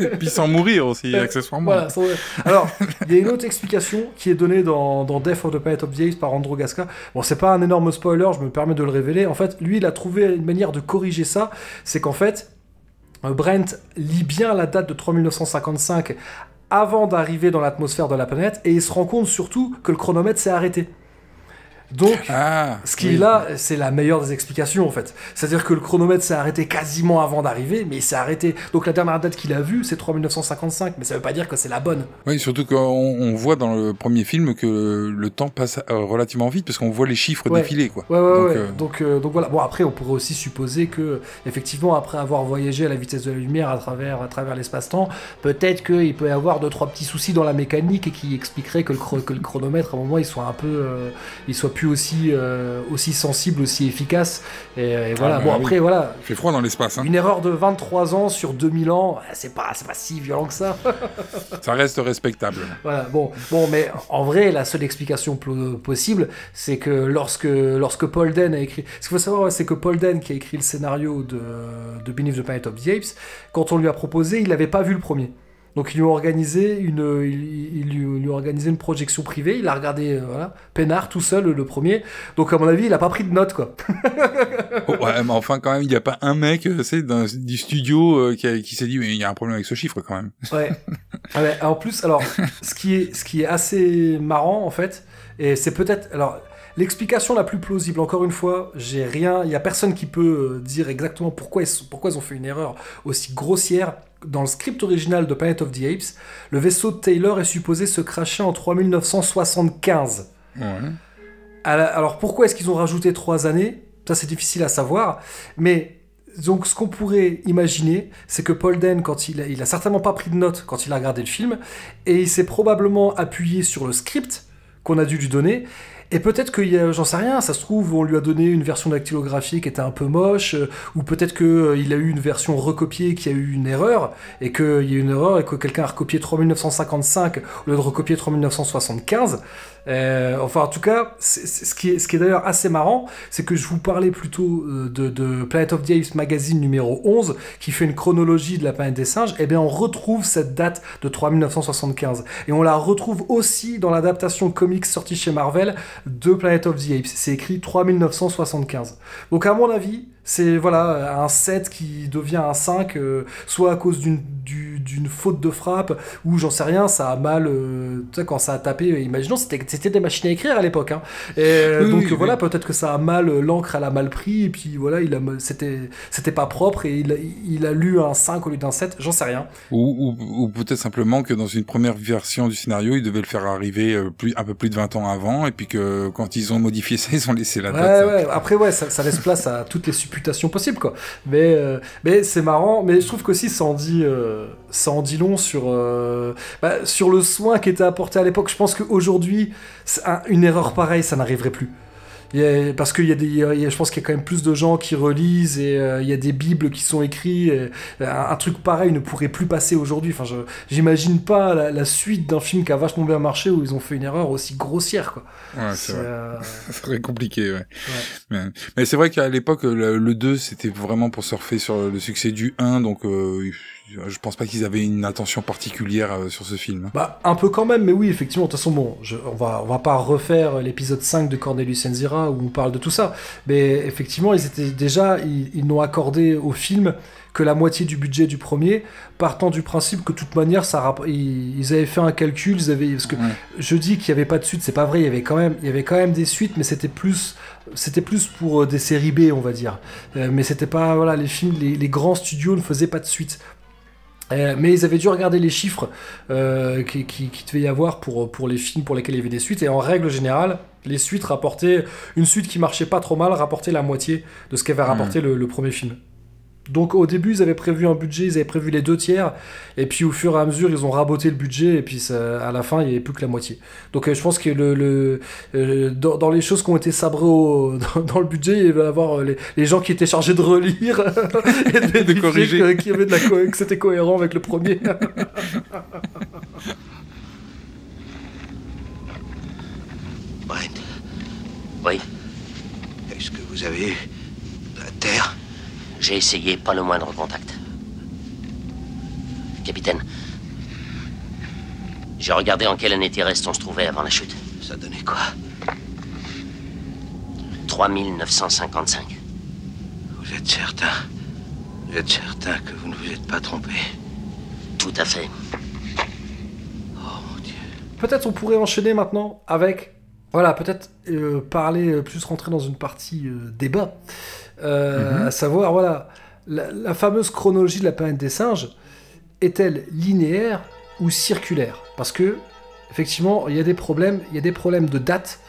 Et puis sans mourir aussi accessoirement. Voilà, sans- Alors, il y a une autre explication qui est donnée dans, dans Death of the Planet of the Apes par Andrew Gasca. Bon, c'est pas un énorme spoiler, je me permets de le révéler. En fait, lui, il a trouvé une manière de corriger ça. C'est qu'en fait, euh, Brent lit bien la date de 3955 avant d'arriver dans l'atmosphère de la planète et il se rend compte surtout que le chronomètre s'est arrêté. Donc, Ah. ce qui oui. est là, c'est la meilleure des explications en fait. C'est-à-dire que le chronomètre s'est arrêté quasiment avant d'arriver, mais il s'est arrêté. Donc la dernière date qu'il a vue, c'est 3955, mais ça veut pas dire que c'est la bonne. Oui, surtout qu'on on voit dans le premier film que le temps passe euh, relativement vite parce qu'on voit les chiffres Ouais. défiler, quoi. Ouais, ouais, Donc, ouais. euh, Donc, euh, donc voilà. Bon, après, on pourrait aussi supposer que, effectivement, après avoir voyagé à la vitesse de la lumière à travers, à travers l'espace-temps, peut-être qu'il peut y avoir deux, trois petits soucis dans la mécanique et qui expliquerait que le, chro- que le chronomètre, à un moment, il soit un peu. euh, il soit plus aussi, euh, aussi sensible, aussi efficace. Et, et voilà. bah bon, après, voilà. Il fait froid dans l'espace, hein. Une erreur de 23 ans sur 2000 ans, c'est pas, c'est pas si violent que ça. Ça reste respectable. Voilà, bon, bon, mais en vrai, la seule explication possible, c'est que lorsque, lorsque Paul Den a écrit. Ce qu'il faut savoir, c'est que Paul Den, qui a écrit le scénario de, de Beneath the Planet of the Apes, quand on lui a proposé, il n'avait pas vu le premier. Donc ils lui ont organisé une, ils, ils lui, ils lui ont organisé une projection privée. Il a regardé, euh, voilà, peinard tout seul le premier. Donc à mon avis, il a pas pris de notes quoi. Oh, ouais, mais enfin, quand même, il n'y a pas un mec, euh, c'est d'un- du studio euh, qui, qui s'est dit, mais il y a un problème avec ce chiffre, quand même. Ouais. Ah ouais, En plus, alors, ce qui est, ce qui est assez marrant, en fait, et c'est peut-être, alors, l'explication la plus plausible. Encore une fois, j'ai rien, il y a personne qui peut euh, dire exactement pourquoi ils, sont- pourquoi ils ont fait une erreur aussi grossière. Dans le script original de Planet of the Apes, le vaisseau de Taylor est supposé se cracher en 3975. Ouais. À la- Alors pourquoi est-ce qu'ils ont rajouté trois années? Ça c'est difficile à savoir. Mais donc ce qu'on pourrait imaginer, c'est que Paul Den, quand il a, il a certainement pas pris de notes quand il a regardé le film, et il s'est probablement appuyé sur le script qu'on a dû lui donner. Et peut-être que, j'en sais rien, ça se trouve, on lui a donné une version dactylographie qui était un peu moche, euh, ou peut-être qu'il a eu une version recopiée qui a eu une erreur, et qu'il y a eu une erreur, et que quelqu'un a recopié 3955 au lieu de recopier 3975. Euh, enfin, en tout cas, ce qui est, d'ailleurs assez marrant, c'est que je vous parlais plutôt euh, de, de Planet of the Apes magazine numéro 11, qui fait une chronologie de la planète des singes, et bien on retrouve cette date de 3975. Et on la retrouve aussi dans l'adaptation comics sortie chez Marvel de Planet of the Apes. C'est écrit 3975. Donc à mon avis, c'est voilà un 7 qui devient un 5, euh, soit à cause d'une du- faute de frappe, ou j'en sais rien, ça a mal... euh, tu sais, quand ça a tapé, euh, imaginons, c'était c'était des machines à écrire à l'époque. Hein. Et Oui, donc oui, voilà, oui. peut-être que ça a mal, l'encre elle a mal pris, et puis voilà, il a c'était pas propre, et il a, il a lu un 5 au lieu d'un 7, j'en sais rien. Ou, ou, ou peut-être simplement que dans une première version du scénario, ils devaient le faire arriver plus, un peu plus de 20 ans avant, et puis que quand ils ont modifié ça, ils ont laissé la Ouais, date. ouais. Après, ouais, ça, ça laisse place à toutes les possibles, quoi. Mais, euh, mais c'est marrant. Mais je trouve qu'aussi, ça en dit, euh, ça en dit long sur, euh, bah, sur le soin qui était apporté à l'époque. Je pense qu'aujourd'hui, une erreur pareille, ça n'arriverait plus. A- parce qu'il y a des, y a- je pense qu'il y a quand même plus de gens qui relisent et euh, il y a des bibles qui sont écrits. et, euh, un, un truc pareil ne pourrait plus passer aujourd'hui. Enfin, je, j'imagine pas la, la suite d'un film qui a vachement bien marché où ils ont fait une erreur aussi grossière, quoi. Ouais, c'est vrai. euh, très compliqué, ouais. Mais, mais c'est vrai qu'à l'époque, le, le 2, c'était vraiment pour surfer sur le succès du 1, donc je pense pas qu'ils avaient une attention particulière euh, sur ce film. Bah, un peu quand même, mais oui, effectivement, de toute façon, bon, je, on, va, on va pas refaire l'épisode 5 de Cornelius Enzira où on parle de tout ça, mais effectivement, ils étaient déjà, ils, ils n'ont accordé au film que la moitié du budget du premier, partant du principe que de toute manière, ça, ils, avaient fait un calcul, ils avaient, parce que Ouais. je dis qu'il y avait pas de suite, c'est pas vrai, il y avait quand même, il y avait quand même des suites, mais c'était plus, c'était plus pour euh, des séries B, on va dire. Euh, mais c'était pas, voilà, les films, les, les grands studios ne faisaient pas de suite. Euh, mais ils avaient dû regarder les chiffres euh, qui, qui, qui devait y avoir pour, pour les films pour lesquels il y avait des suites. Et en règle générale, les suites rapportaient. Une suite qui marchait pas trop mal rapportait la moitié de ce qu'avait rapporté le, le premier film. Donc au début, ils avaient prévu un budget, ils avaient prévu les deux tiers, et puis au fur et à mesure, ils ont raboté le budget, et puis ça- à la fin, il n'y avait plus que la moitié. Donc euh, je pense que le, le, euh, dans, dans les choses qui ont été sabrées au- dans, dans le budget, il va y avoir euh, les, les gens qui étaient chargés de relire et de, corriger. que, y avait de la co- que c'était cohérent avec le premier. Brent, Oui, est-ce que vous avez eu de la terre? J'ai essayé, pas le moindre contact. Capitaine, j'ai regardé en quelle année terrestre on se trouvait avant la chute. Ça donnait quoi? 3955. Vous êtes certain? Vous êtes certain que vous ne vous êtes pas trompé? Tout à fait. Oh mon Dieu. Peut-être on pourrait enchaîner maintenant avec, voilà, peut-être euh, parler, euh, plus rentrer dans une partie euh, débat, Euh, à savoir, voilà, la, la fameuse chronologie de la planète des singes est-elle linéaire ou circulaire? Parce que, effectivement, il y a des problèmes, il y a des problèmes de date.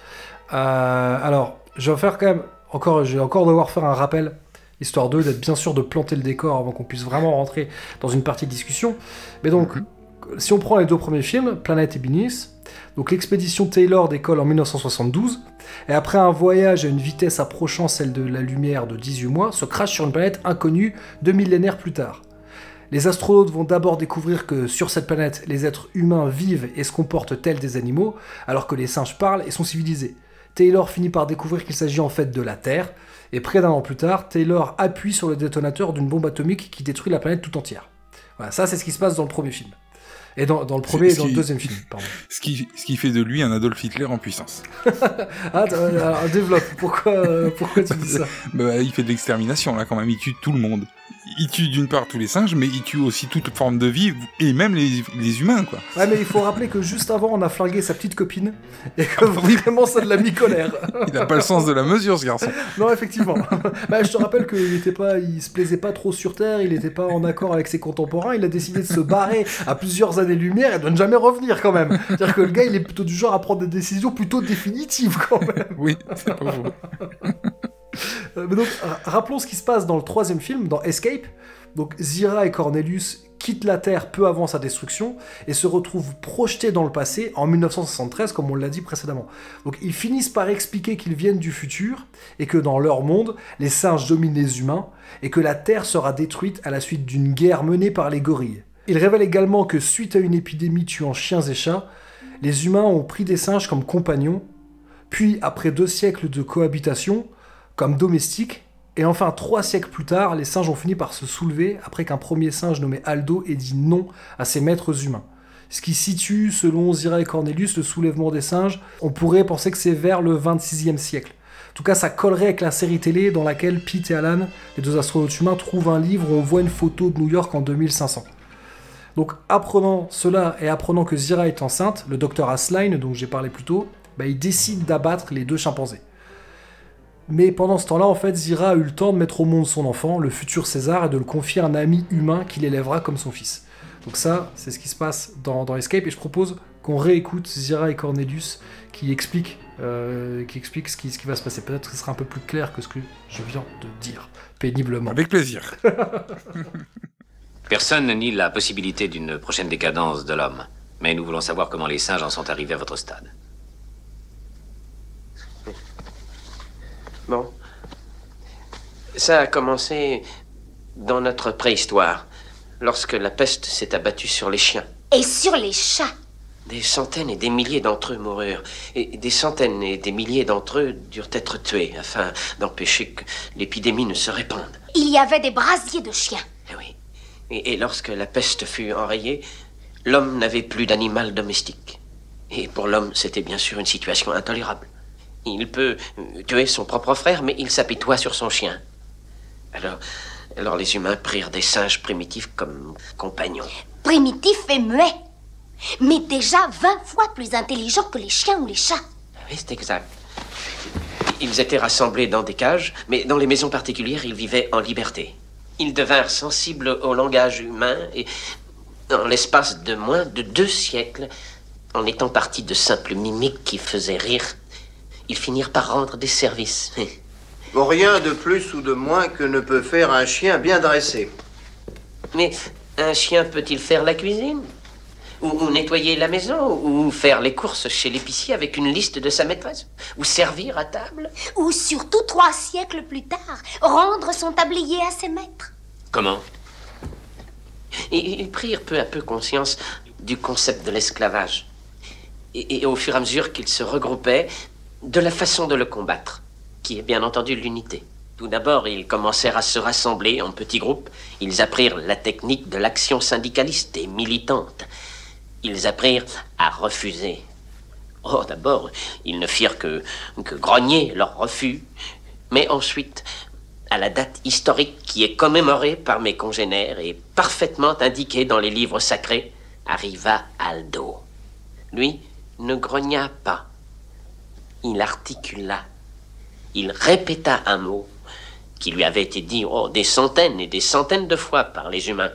Euh, alors, je vais faire quand même, encore, je vais encore devoir faire un rappel, histoire de d'être bien sûr de planter le décor avant qu'on puisse vraiment rentrer dans une partie de discussion. Mais donc, si on prend les deux premiers films, Planète et Binis, donc l'expédition Taylor décolle en 1972, et après un voyage à une vitesse approchant celle de la lumière de 18 mois, se crache sur une planète inconnue deux millénaires plus tard. Les astronautes vont d'abord découvrir que sur cette planète, les êtres humains vivent et se comportent tels des animaux, alors que les singes parlent et sont civilisés. Taylor finit par découvrir qu'il s'agit en fait de la Terre, et près d'un an plus tard, Taylor appuie sur le détonateur d'une bombe atomique qui détruit la planète tout entière. Voilà, ça c'est ce qui se passe dans le premier film. Et dans, dans le premier et dans le deuxième film, pardon. Ce qui, ce qui fait de lui un Adolf Hitler en puissance. Ah, euh, alors développe, pourquoi, euh, pourquoi tu dis ça? Bah, il fait de l'extermination, là, quand même. Il tue tout le monde. Il tue d'une part tous les singes, mais il tue aussi toute forme de vie, et même les, les humains, quoi. Ouais, mais il faut rappeler que juste avant, on a flingué sa petite copine, et que vraiment ça l'a mis colère. Il n'a pas le sens de la mesure, ce garçon. Non, effectivement. bah, je te rappelle qu'il était pas, il se plaisait pas trop sur Terre, il était pas en accord avec ses contemporains, il a décidé de se barrer à plusieurs années-lumière et de ne jamais revenir quand même. C'est-à-dire que le gars, il est plutôt du genre à prendre des décisions plutôt définitives quand même. Oui, c'est pas faux. Euh, donc, ra- rappelons ce qui se passe dans le troisième film, dans Escape. Donc, Zira et Cornelius quitte la Terre peu avant sa destruction et se retrouvent projetés dans le passé en 1973, comme on l'a dit précédemment. Donc ils finissent par expliquer qu'ils viennent du futur et que dans leur monde, les singes dominent les humains et que la Terre sera détruite à la suite d'une guerre menée par les gorilles. Ils révèlent également que suite à une épidémie tuant chiens et chats, les humains ont pris des singes comme compagnons, puis après deux siècles de cohabitation, comme domestiques, et enfin, trois siècles plus tard, les singes ont fini par se soulever après qu'un premier singe nommé Aldo ait dit non à ses maîtres humains. Ce qui situe, selon Zira et Cornelius, le soulèvement des singes, on pourrait penser que c'est vers le 26e siècle. En tout cas, ça collerait avec la série télé dans laquelle Pete et Alan, les deux astronautes humains, trouvent un livre où on voit une photo de New York en 2500. Donc, apprenant cela et apprenant que Zira est enceinte, le docteur Asline, dont j'ai parlé plus tôt, bah, il décide d'abattre les deux chimpanzés. Mais pendant ce temps-là, en fait, Zira a eu le temps de mettre au monde son enfant, le futur César, et de le confier à un ami humain qui l'élèvera comme son fils. Donc ça, c'est ce qui se passe dans, dans Escape, et je propose qu'on réécoute Zira et Cornelius qui expliquent, euh, qui expliquent ce, qui, ce qui va se passer. Peut-être que ce sera un peu plus clair que ce que je viens de dire, péniblement. Avec plaisir. Personne ne nie la possibilité d'une prochaine décadence de l'homme. Mais nous voulons savoir comment les singes en sont arrivés à votre stade. Bon. Ça a commencé dans notre préhistoire, lorsque la peste s'est abattue sur les chiens. Et sur les chats. Des centaines et des milliers d'entre eux moururent, et des centaines et des milliers d'entre eux durent être tués afin d'empêcher que l'épidémie ne se répande. Il y avait des brasiers de chiens. Eh oui. Et, et lorsque la peste fut enrayée, l'homme n'avait plus d'animal domestique. Et pour l'homme, c'était bien sûr une situation intolérable. Il peut tuer son propre frère, mais il s'apitoie sur son chien. Alors, alors les humains prirent des singes primitifs comme compagnons. Primitifs et muets. Mais déjà 20 fois plus intelligents que les chiens ou les chats. Oui, c'est exact. Ils étaient rassemblés dans des cages, mais dans les maisons particulières, ils vivaient en liberté. Ils devinrent sensibles au langage humain et, en l'espace de moins de deux siècles, en étant partis de simples mimiques qui faisaient rire, ils finirent par rendre des services. Rien de plus ou de moins que ne peut faire un chien bien dressé. Mais un chien peut-il faire la cuisine? Ou, ou nettoyer la maison? Ou faire les courses chez l'épicier avec une liste de sa maîtresse? Ou servir à table? Ou surtout trois siècles plus tard, rendre son tablier à ses maîtres. Comment? Et ils prirent peu à peu conscience du concept de l'esclavage. Et, et au fur et à mesure qu'ils se regroupaient, de la façon de le combattre, qui est bien entendu l'unité. Tout d'abord, ils commencèrent à se rassembler en petits groupes. Ils apprirent la technique de l'action syndicaliste et militante. Ils apprirent à refuser. Oh, d'abord, ils ne firent que, que grogner leur refus. Mais ensuite, à la date historique qui est commémorée par mes congénères et parfaitement indiquée dans les livres sacrés, arriva Aldo. Lui ne grogna pas. Il articula. Il répéta un mot qui lui avait été dit oh, des centaines et des centaines de fois par les humains.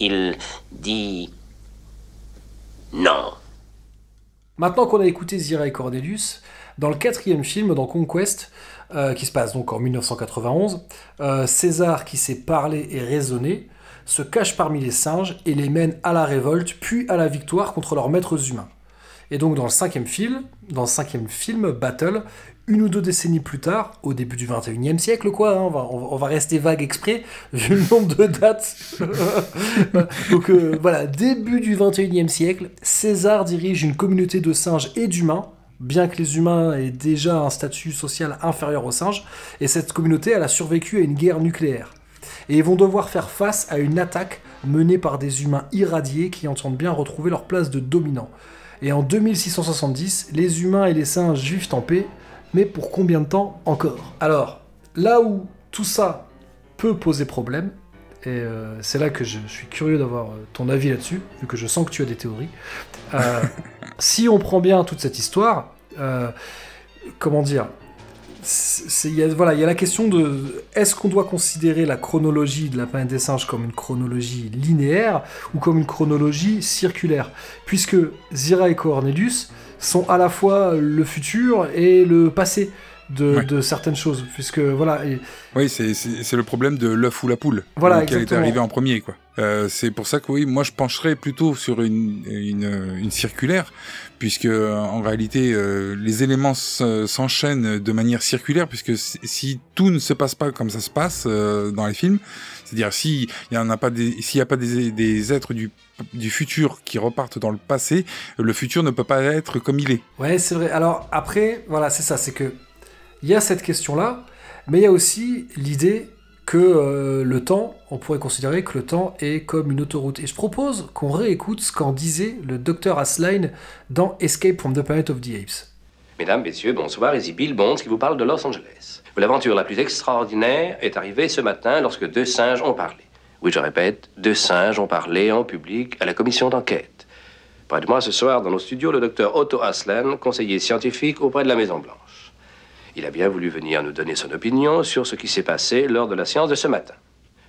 Il dit non. Maintenant qu'on a écouté Zira et Cornelius, dans le quatrième film, dans Conquest, euh, qui se passe donc en 1991, euh, César, qui sait parler et raisonner, se cache parmi les singes et les mène à la révolte, puis à la victoire contre leurs maîtres humains. Et donc dans le cinquième film, dans le cinquième film, Battle, une ou deux décennies plus tard, au début du 21e siècle, quoi, hein, on, va, rester vague exprès, vu le nombre de dates. donc euh, voilà, début du 21e siècle, César dirige une communauté de singes et d'humains, bien que les humains aient déjà un statut social inférieur aux singes, et cette communauté, elle a survécu à une guerre nucléaire. Et ils vont devoir faire face à une attaque menée par des humains irradiés qui entendent bien retrouver leur place de dominant. Et en 2670, les humains et les singes vivent en paix, mais pour combien de temps encore? Alors, là où tout ça peut poser problème, et euh, c'est là que je suis curieux d'avoir ton avis là-dessus, vu que je sens que tu as des théories, euh, si on prend bien toute cette histoire, euh, comment dire il y, a, voilà, il y a la question de est-ce qu'on doit considérer la chronologie de la planète des singes comme une chronologie linéaire ou comme une chronologie circulaire? Puisque Zira et Cornelius sont à la fois le futur et le passé. De, Ouais. de certaines choses, puisque voilà. et- Oui, c'est le problème de l'œuf ou la poule. Voilà, lequel est arrivé en premier, quoi. Euh, c'est pour ça que oui, moi je pencherais plutôt sur une une, une circulaire, puisque en réalité euh, les éléments s'enchaînent de manière circulaire, puisque si, si tout ne se passe pas comme ça se passe euh, dans les films, c'est-à-dire si il y en a pas des s'il y a pas des, des êtres du du futur qui repartent dans le passé, le futur ne peut pas être comme il est. Ouais, c'est vrai. Alors après, voilà, c'est ça, c'est que il y a cette question-là, mais il y a aussi l'idée que euh, le temps, on pourrait considérer que le temps est comme une autoroute. Et je propose qu'on réécoute ce qu'en disait le docteur Asline dans Escape from the Planet of the Apes. Mesdames, Messieurs, bonsoir, ici Bill Bonds qui vous parle de Los Angeles. L'aventure la plus extraordinaire est arrivée ce matin lorsque deux singes ont parlé. Oui, je répète, deux singes ont parlé en public à la commission d'enquête. Près de moi ce soir, dans nos studios, le docteur Otto Aslan, conseiller scientifique auprès de la Maison-Blanche. Il a bien voulu venir nous donner son opinion sur ce qui s'est passé lors de la séance de ce matin.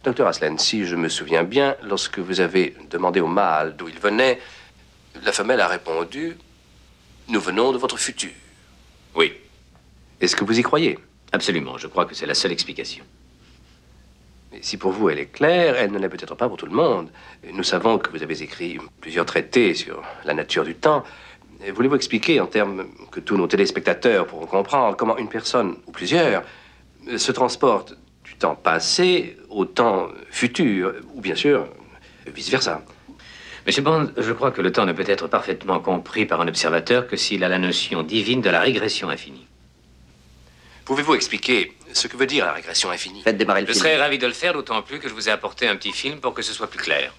Docteur Aslan, si je me souviens bien, lorsque vous avez demandé au mâle d'où il venait, la femelle a répondu Nous venons de votre futur. Oui, Est-ce que vous y croyez? Absolument. Je crois que c'est la seule explication. Mais si pour vous elle est claire, elle ne l'est peut-être pas pour tout le monde. Nous savons que vous avez écrit plusieurs traités sur la nature du temps. Et Voulez-vous expliquer, en termes que tous nos téléspectateurs pourront comprendre, comment une personne, ou plusieurs, euh, se transporte du temps passé au temps futur, ou bien sûr, vice-versa? Monsieur Bond, je crois que le temps ne peut être parfaitement compris par un observateur que s'il a la notion divine de la régression infinie. Pouvez-vous expliquer ce que veut dire la régression infinie? Faites démarrer le Je film. serais ravi de le faire, d'autant plus que je vous ai apporté un petit film pour que ce soit plus clair.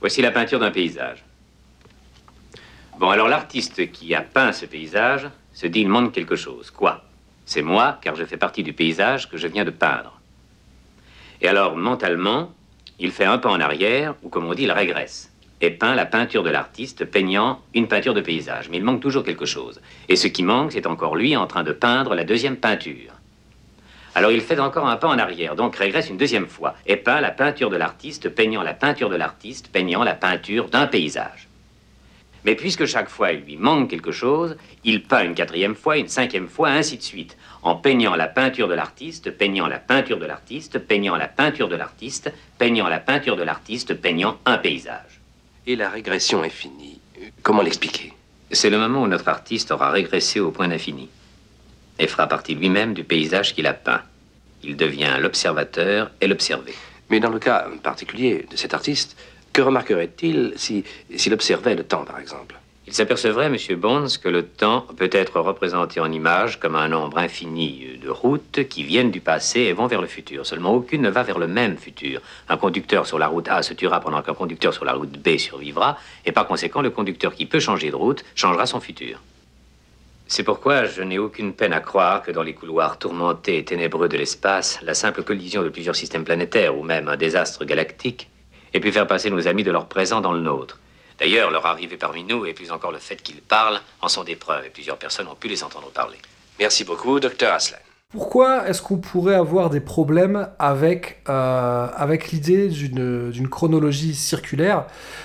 Voici la peinture d'un paysage. Bon, alors l'artiste qui a peint ce paysage se dit il manque quelque chose. Quoi? C'est moi, car je fais partie du paysage que je viens de peindre. Et alors, mentalement, il fait un pas en arrière, ou comme on dit, il régresse, et peint la peinture de l'artiste peignant une peinture de paysage. Mais il manque toujours quelque chose. Et ce qui manque, c'est encore lui en train de peindre la deuxième peinture. Alors il fait encore un pas en arrière, donc régresse une deuxième fois, et peint la peinture de l'artiste, peignant la peinture de l'artiste, peignant la peinture d'un paysage. Mais puisque chaque fois il lui manque quelque chose, il peint une quatrième fois, une cinquième fois, ainsi de suite, en peignant la peinture de l'artiste, peignant la peinture de l'artiste, peignant la peinture de l'artiste, peignant la peinture de l'artiste, peignant un paysage. Et la régression infinie, euh, comment l'expliquer? C'est le moment où notre artiste aura régressé au point d'infini et fera partie lui-même du paysage qu'il a peint. Il devient l'observateur et l'observé. Mais dans le cas particulier de cet artiste, que remarquerait-il si, s'il observait le temps, par exemple? Il s'apercevrait, Monsieur Bones, que le temps peut être représenté en images comme un nombre infini de routes qui viennent du passé et vont vers le futur. Seulement, aucune ne va vers le même futur. Un conducteur sur la route A se tuera pendant qu'un conducteur sur la route B survivra, et par conséquent, le conducteur qui peut changer de route changera son futur. C'est pourquoi je n'ai aucune peine à croire que dans les couloirs tourmentés et ténébreux de l'espace, la simple collision de plusieurs systèmes planétaires ou même un désastre galactique ait pu faire passer nos amis de leur présent dans le nôtre. D'ailleurs, leur arrivée parmi nous et plus encore le fait qu'ils parlent en sont des preuves et plusieurs personnes ont pu les entendre parler. Merci beaucoup, docteur Aslan. Pourquoi est-ce qu'on pourrait avoir des problèmes avec, euh, avec l'idée d'une d'une chronologie circulaire?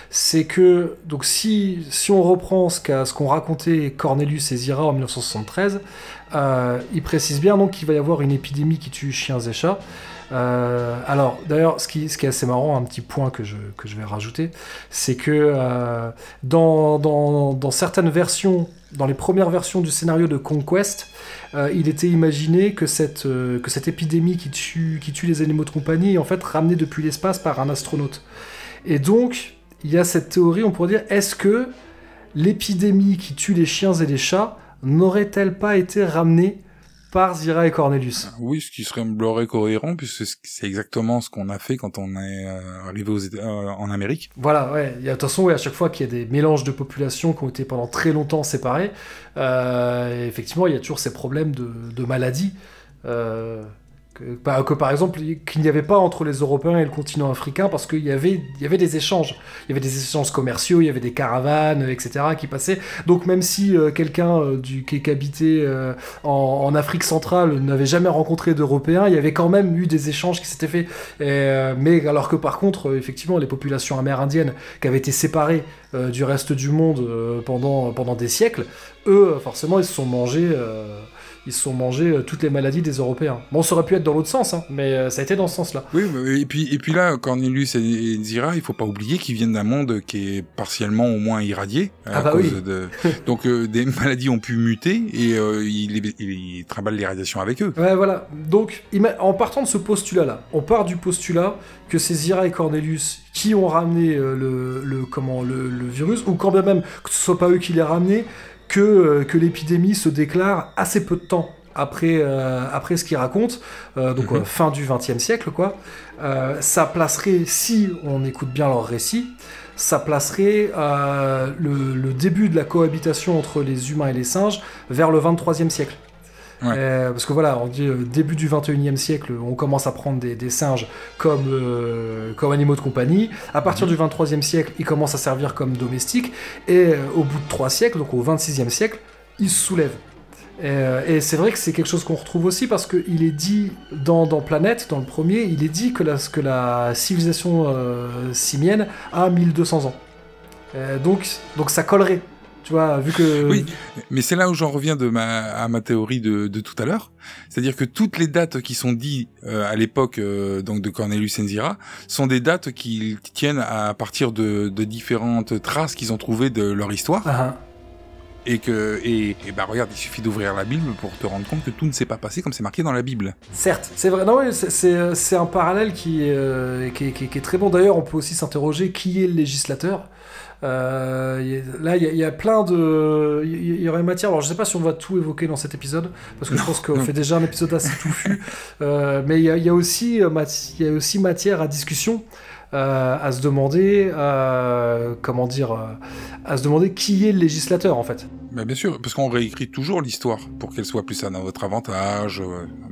C'est que, donc si, si on reprend ce qu'a- ce qu'ont raconté Cornelius et Zira en 1973, euh, il précise bien donc qu'il va y avoir une épidémie qui tue chiens et chats. Euh, alors, d'ailleurs, ce qui, est assez marrant, un petit point que je, vais rajouter, c'est que euh, dans, certaines versions, dans les premières versions du scénario de Conquest, euh, il était imaginé que cette, que cette épidémie qui tue, qui tue les animaux de compagnie est en fait ramenée depuis l'espace par un astronaute. Et donc, il y a cette théorie, on pourrait dire, est-ce que l'épidémie qui tue les chiens et les chats n'aurait-elle pas été ramenée par Zira et Cornelius Oui, ce qui serait me cohérent, puisque c'est exactement ce qu'on a fait quand on est euh, arrivé aux Éta- euh, en Amérique. Voilà, ouais. Il y a, de toute façon, ouais, à chaque fois qu'il y a des mélanges de populations qui ont été pendant très longtemps séparés, euh, effectivement, il y a toujours ces problèmes de, de maladies. euh, que, bah, que, par exemple, qu'il n'y avait pas entre les Européens et le continent africain parce qu'il y avait, y avait des échanges. Il y avait des échanges commerciaux, il y avait des caravanes, etc. qui passaient. Donc même si euh, quelqu'un euh, qui, habitait euh, en, Afrique centrale n'avait jamais rencontré d'Européens, il y avait quand même eu des échanges qui s'étaient faits. Mais alors que par contre, effectivement, les populations amérindiennes qui avaient été séparées du reste du monde pendant, pendant des siècles, eux, forcément, ils se sont mangés, ils se sont mangés euh, toutes les maladies des Européens. Bon, ça aurait pu être dans l'autre sens, hein, mais euh, ça a été dans ce sens-là. Oui, et puis, et puis là, Cornelius et, Zira, il faut pas oublier qu'ils viennent d'un monde qui est partiellement au moins irradié. à Ah bah cause oui. de... Donc euh, des maladies ont pu muter et euh, ils, ils, ils trimballent les radiations avec eux. Ouais, voilà. Donc, en partant de ce postulat-là, on part du postulat que c'est Zira et Cornelius qui ont ramené le, le- comment, le, le virus, ou quand bien même que ce soit pas eux qui l'aient ramené, que, euh, que l'épidémie se déclare assez peu de temps après, euh, après ce qu'ils racontent, euh, donc Mhm. euh, fin du XXe siècle, quoi. Ça placerait, si on écoute bien leur récit, ça placerait le, le début de la cohabitation entre les humains et les singes vers le 23e siècle. Ouais. Euh, parce que voilà, on dit euh, début du 21e siècle, on commence à prendre des, des singes comme, euh, comme animaux de compagnie. À partir Mhm. du 23e siècle, ils commencent à servir comme domestiques. Et au bout de trois siècles, donc au 26e siècle, ils se soulèvent. Et, et c'est vrai que c'est quelque chose qu'on retrouve aussi parce qu'il est dit dans, dans Planète, dans le premier, il est dit que la, que la civilisation simienne a 1200 ans. Donc, donc ça collerait. Tu vois, vu que. Oui, mais c'est là où j'en reviens de ma, à ma théorie de, de tout à l'heure. C'est-à-dire que toutes les dates qui sont dites euh, à l'époque euh, donc de Cornelius Enzira sont des dates qui tiennent à partir de, de différentes traces qu'ils ont trouvées de leur histoire. Ah, Et que et, et bah regarde, il suffit d'ouvrir la Bible pour te rendre compte que tout ne s'est pas passé comme c'est marqué dans la Bible. Certes, c'est vrai. Non, oui, c'est- un parallèle qui, euh, qui, qui est très bon. D'ailleurs, on peut aussi s'interroger qui est le législateur. Euh, là, il y, a- il y a plein de. Il y, y aurait matière. Alors, je sais pas si on va tout évoquer dans cet épisode, parce que je pense qu'on fait déjà un épisode assez touffu. Euh, mais il y a, il y a aussi, mati- il y a aussi matière à discussion. euh, à se demander, euh, comment dire, euh, à se demander qui est le législateur en fait. Bah bien sûr, parce qu'on réécrit toujours l'histoire pour qu'elle soit plus à notre avantage.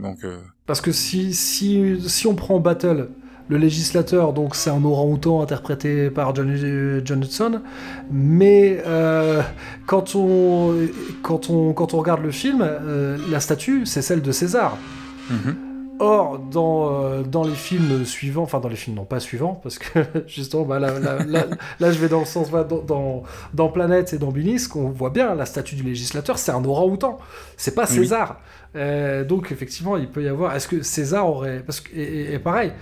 donc Parce que si, si, si on prend Battle, le législateur, donc c'est un orang-outan interprété par John, John Hudson, mais euh, quand, on, quand, on, quand on regarde le film, euh, la statue, c'est celle de César. mhm. Or, dans, euh, dans les films suivants, enfin dans les films non pas suivants, parce que justement, bah, là, là, là, là, je vais dans le sens, voilà, dans, dans, dans Planète et dans Binis, qu'on voit bien, la statue du législateur, c'est un orang-outan, c'est pas Oui. César. Euh, donc effectivement, il peut y avoir, est-ce que César aurait... Parce que, et, et- et pareil,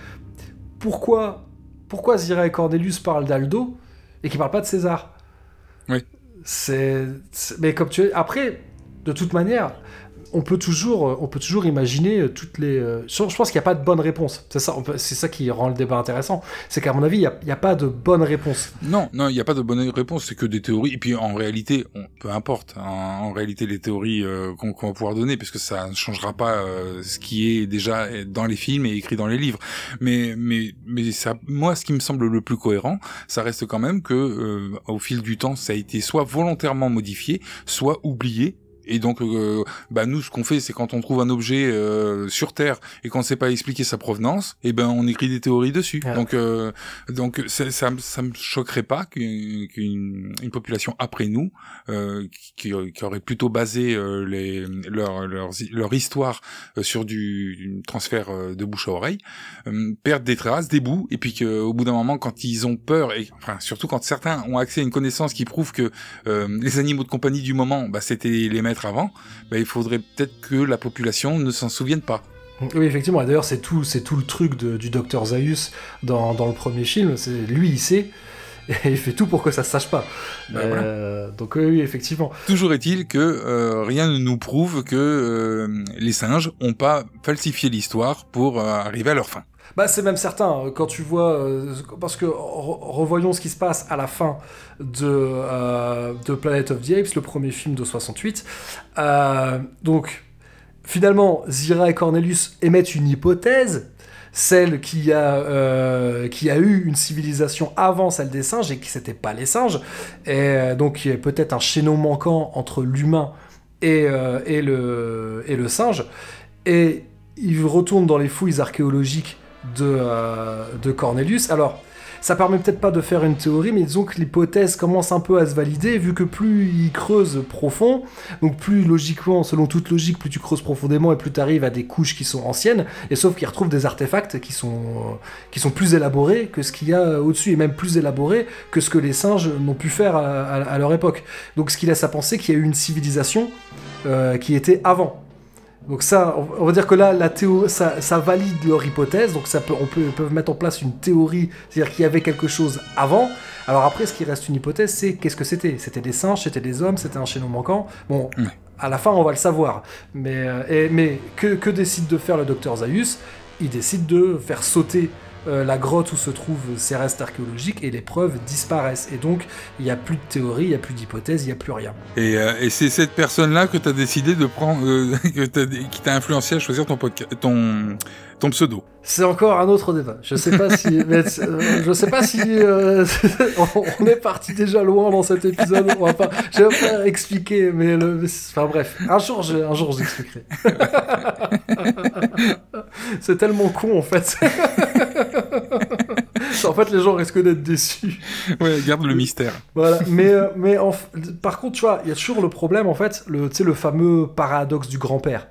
pourquoi, pourquoi Zira et Cornelius parlent d'Aldo et qu'ils parlent pas de César Oui. C'est, mais comme tu es, après, de toute manière, on peut toujours, euh, on peut toujours imaginer euh, toutes les. euh, Je pense qu'il n'y a pas de bonne réponse. C'est ça, c'est ça qui rend le débat intéressant. C'est qu'à mon avis, il n'y a, pas de bonne réponse. Non, non, il n'y a pas de bonne réponse, c'est que des théories. Et puis en réalité, on, peu importe, en, en réalité les théories qu'on va pouvoir donner, parce que ça ne changera pas ce qui est déjà dans les films et écrit dans les livres. Mais, mais, mais ça, moi, ce qui me semble le plus cohérent, ça reste quand même que euh, au fil du temps, ça a été soit volontairement modifié, soit oublié. Et donc, euh, bah nous, ce qu'on fait, c'est quand on trouve un objet euh, sur Terre et qu'on ne sait pas expliquer sa provenance, et ben on écrit des théories dessus. Ouais. Donc, euh, donc ça, ça, me- ça me choquerait pas qu'une une population après nous, euh, qui, qui aurait plutôt basé euh, les, leur, leur, leur histoire euh, sur du, transfert de bouche à oreille, perdent des traces, des bouts, et puis qu'au bout d'un moment, quand ils ont peur, et enfin surtout quand certains ont accès à une connaissance qui prouve que euh, les animaux de compagnie du moment, bah, c'était les maîtres avant, bah, il faudrait peut-être que la population ne s'en souvienne pas. Oui, effectivement. Et d'ailleurs, c'est tout, c'est tout le truc de- du docteur Zaius dans, dans le premier film. C'est lui, il sait. Et il fait tout pour que ça se sache pas. Bah, Euh, Donc oui, effectivement. Toujours est-il que euh, rien ne nous prouve que euh, les singes ont pas falsifié l'histoire pour arriver à leur fin. Bah, c'est même certain, euh, quand tu vois. euh, parce que re- revoyons ce qui se passe à la fin de, euh, de Planet of the Apes, le premier film de 68. Euh, donc, finalement, Zira et Cornelius émettent une hypothèse, celle qui a, qui a eu une civilisation avant celle des singes et qui c'était pas les singes. Et donc, y a peut-être un chaînon manquant entre l'humain et, et, le, et le singe. Et ils retournent dans les fouilles archéologiques de, euh, de Cornelius. Alors, ça permet peut-être pas de faire une théorie, mais disons que l'hypothèse commence un peu à se valider, vu que plus il creuse profond, donc plus logiquement, selon toute logique, plus tu creuses profondément et plus tu arrives à des couches qui sont anciennes, et sauf qu'ils retrouvent des artefacts qui sont, euh, qui sont plus élaborés que ce qu'il y a au-dessus, et même plus élaborés que ce que les singes n'ont pu faire à, leur époque. Donc ce qui laisse à penser qu'il y a eu une civilisation euh, qui était avant. Donc ça, on- va dire que là, la théorie, ça, ça valide leur hypothèse. Donc ça peut, on peut, peuvent mettre en place une théorie, c'est-à-dire qu'il y avait quelque chose avant. Alors après, ce qui reste une hypothèse, c'est qu'est-ce que c'était? C'était des singes, c'était des hommes, c'était un chaînon manquant. Bon, à la fin, on va le savoir. Mais, euh, et- mais que, que décide de faire le docteur Zaius? Il décide de faire sauter euh, la grotte où se trouvent ces restes archéologiques et les preuves disparaissent. Et donc, il n'y a plus de théorie, il n'y a plus d'hypothèse, il n'y a plus rien. Et, euh, et c'est cette personne-là que tu as décidé de prendre, euh, que qui t'a influencé à choisir ton, ton, ton pseudo. C'est encore un autre débat. Je sais pas si, mais, euh, je sais pas si euh, on- on est parti déjà loin dans cet épisode. On va pas, je vais pas expliquer, mais le, enfin bref, un jour, je, un jour, j'expliquerai. C'est tellement con en fait. En fait, les gens risquent d'être déçus. Ouais, garde le mystère. Voilà, mais, euh, mais en f- par contre, tu vois, il y a toujours le problème, en fait, le, le fameux paradoxe du grand-père.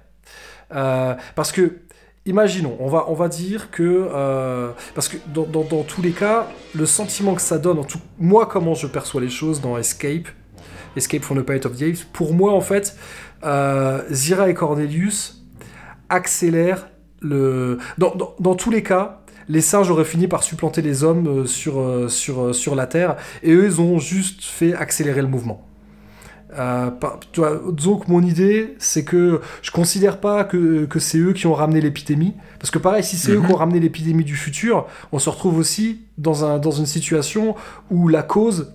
Euh, parce que, imaginons, on va, on va dire que, euh, parce que dans, dans- dans tous les cas, le sentiment que ça donne, en tout, moi, comment je perçois les choses dans Escape, Escape from the Planet of the Apes, pour moi, en fait, Zira et Cornelius accélèrent le... Dans, dans- dans tous les cas, les singes auraient fini par supplanter les hommes euh, sur, euh, sur, euh, sur la Terre, et eux, ils ont juste fait accélérer le mouvement. Euh, par- tu vois, donc mon idée, c'est que je considère pas que, que c'est eux qui ont ramené l'épidémie, parce que pareil, si c'est eux Mhm. qui ont ramené l'épidémie du futur, on se retrouve aussi dans, un, dans une situation où la cause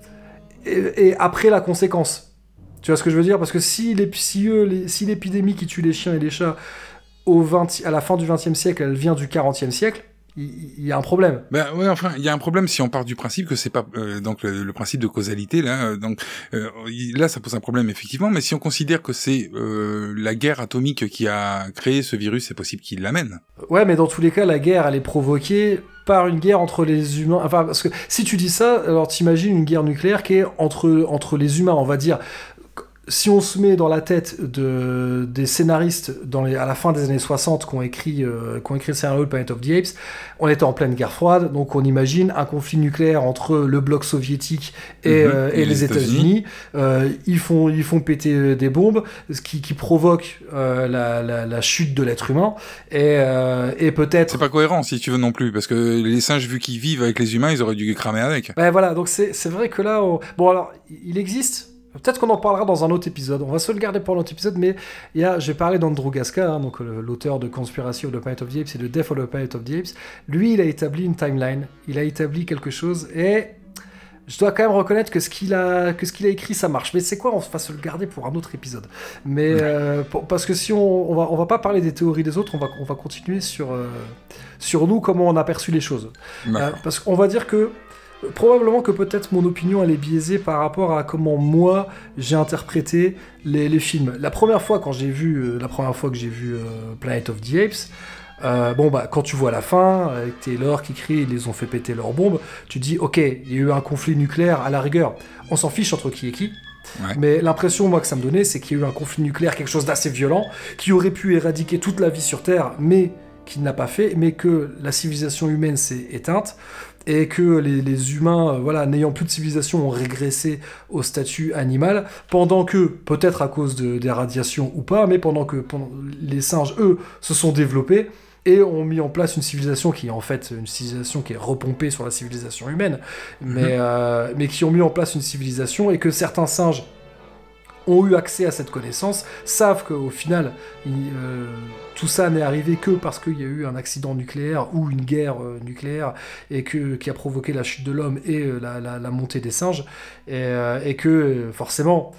est, est après la conséquence. Tu vois ce que je veux dire? Parce que si, l'ép- si, si l'épidémie qui tue les chiens et les chats au 20 à la fin du 20e siècle, elle vient du 40e siècle, il y, a un problème. Ben ouais, enfin, il y a un problème si on part du principe que c'est pas euh, donc le, le principe de causalité là. euh, donc euh, là, ça pose un problème effectivement. Mais si on considère que c'est euh, la guerre atomique qui a créé ce virus, c'est possible qu'il l'amène. Ouais, mais dans tous les cas, la guerre, elle est provoquée par une guerre entre les humains. Enfin, parce que si tu dis ça, alors t'imagines une guerre nucléaire qui est entre, entre les humains, on va dire. Si on se met dans la tête de, des scénaristes dans les, à la fin des années 60 qui ont écrit, euh, qui ont écrit le scénario de Planet of the Apes, on était en pleine guerre froide, donc on imagine un conflit nucléaire entre le bloc soviétique et, Mhm. euh, et Et les les États-Unis. Euh, ils, font, ils font péter euh, des bombes, ce qui, qui provoque la, la, la chute de l'être humain. Et, et peut-être C'est pas cohérent si tu veux non plus, parce que les singes vu qu'ils vivent avec les humains, ils auraient dû cramer avec. Ouais, voilà, donc c'est c'est vrai que là, on- bon alors, il existe. Peut-être qu'on en parlera dans un autre épisode. On va se le garder pour l'autre épisode, mais il y a, j'ai parlé d'Andrew Gasca, hein, donc l'auteur de Conspiracy of the Planet of the Apes et de Death of the Planet of the Apes. Lui, il a établi une timeline, il a établi quelque chose, et je dois quand même reconnaître que ce qu'il a, que ce qu'il a écrit, ça marche. Mais c'est quoi? On va se le garder pour un autre épisode. Mais euh, pour- parce que si on, on va, on va pas parler des théories des autres, on va, on va continuer sur, euh, sur nous comment on a perçu les choses. Euh, parce qu'on va dire que probablement que peut-être mon opinion elle est biaisée par rapport à comment moi j'ai interprété les, les films. La première fois quand j'ai vu, euh, la première fois que j'ai vu euh, Planet of the Apes, euh, bon bah quand tu vois la fin avec Taylor qui crie ils les ont fait péter leurs bombes, tu dis ok il y a eu un conflit nucléaire à la rigueur, on s'en fiche entre qui et qui. Ouais. Mais l'impression, moi, que ça me donnait, c'est qu'il y a eu un conflit nucléaire, quelque chose d'assez violent, qui aurait pu éradiquer toute la vie sur Terre, mais qui n'a pas fait, mais que la civilisation humaine s'est éteinte, et que les, les humains, euh, voilà, n'ayant plus de civilisation, ont régressé au statut animal, pendant que, peut-être à cause de, des radiations ou pas, mais pendant que pendant- les singes, eux, se sont développés, et ont mis en place une civilisation qui est en fait une civilisation qui est repompée sur la civilisation humaine, mais, euh, mais qui ont mis en place une civilisation et que certains singes ont eu accès à cette connaissance, savent qu'au final, il- euh, tout ça n'est arrivé que parce qu'il y a eu un accident nucléaire ou une guerre euh, nucléaire et que, qui a provoqué la chute de l'homme et euh, la, la- la montée des singes, et, et que forcément,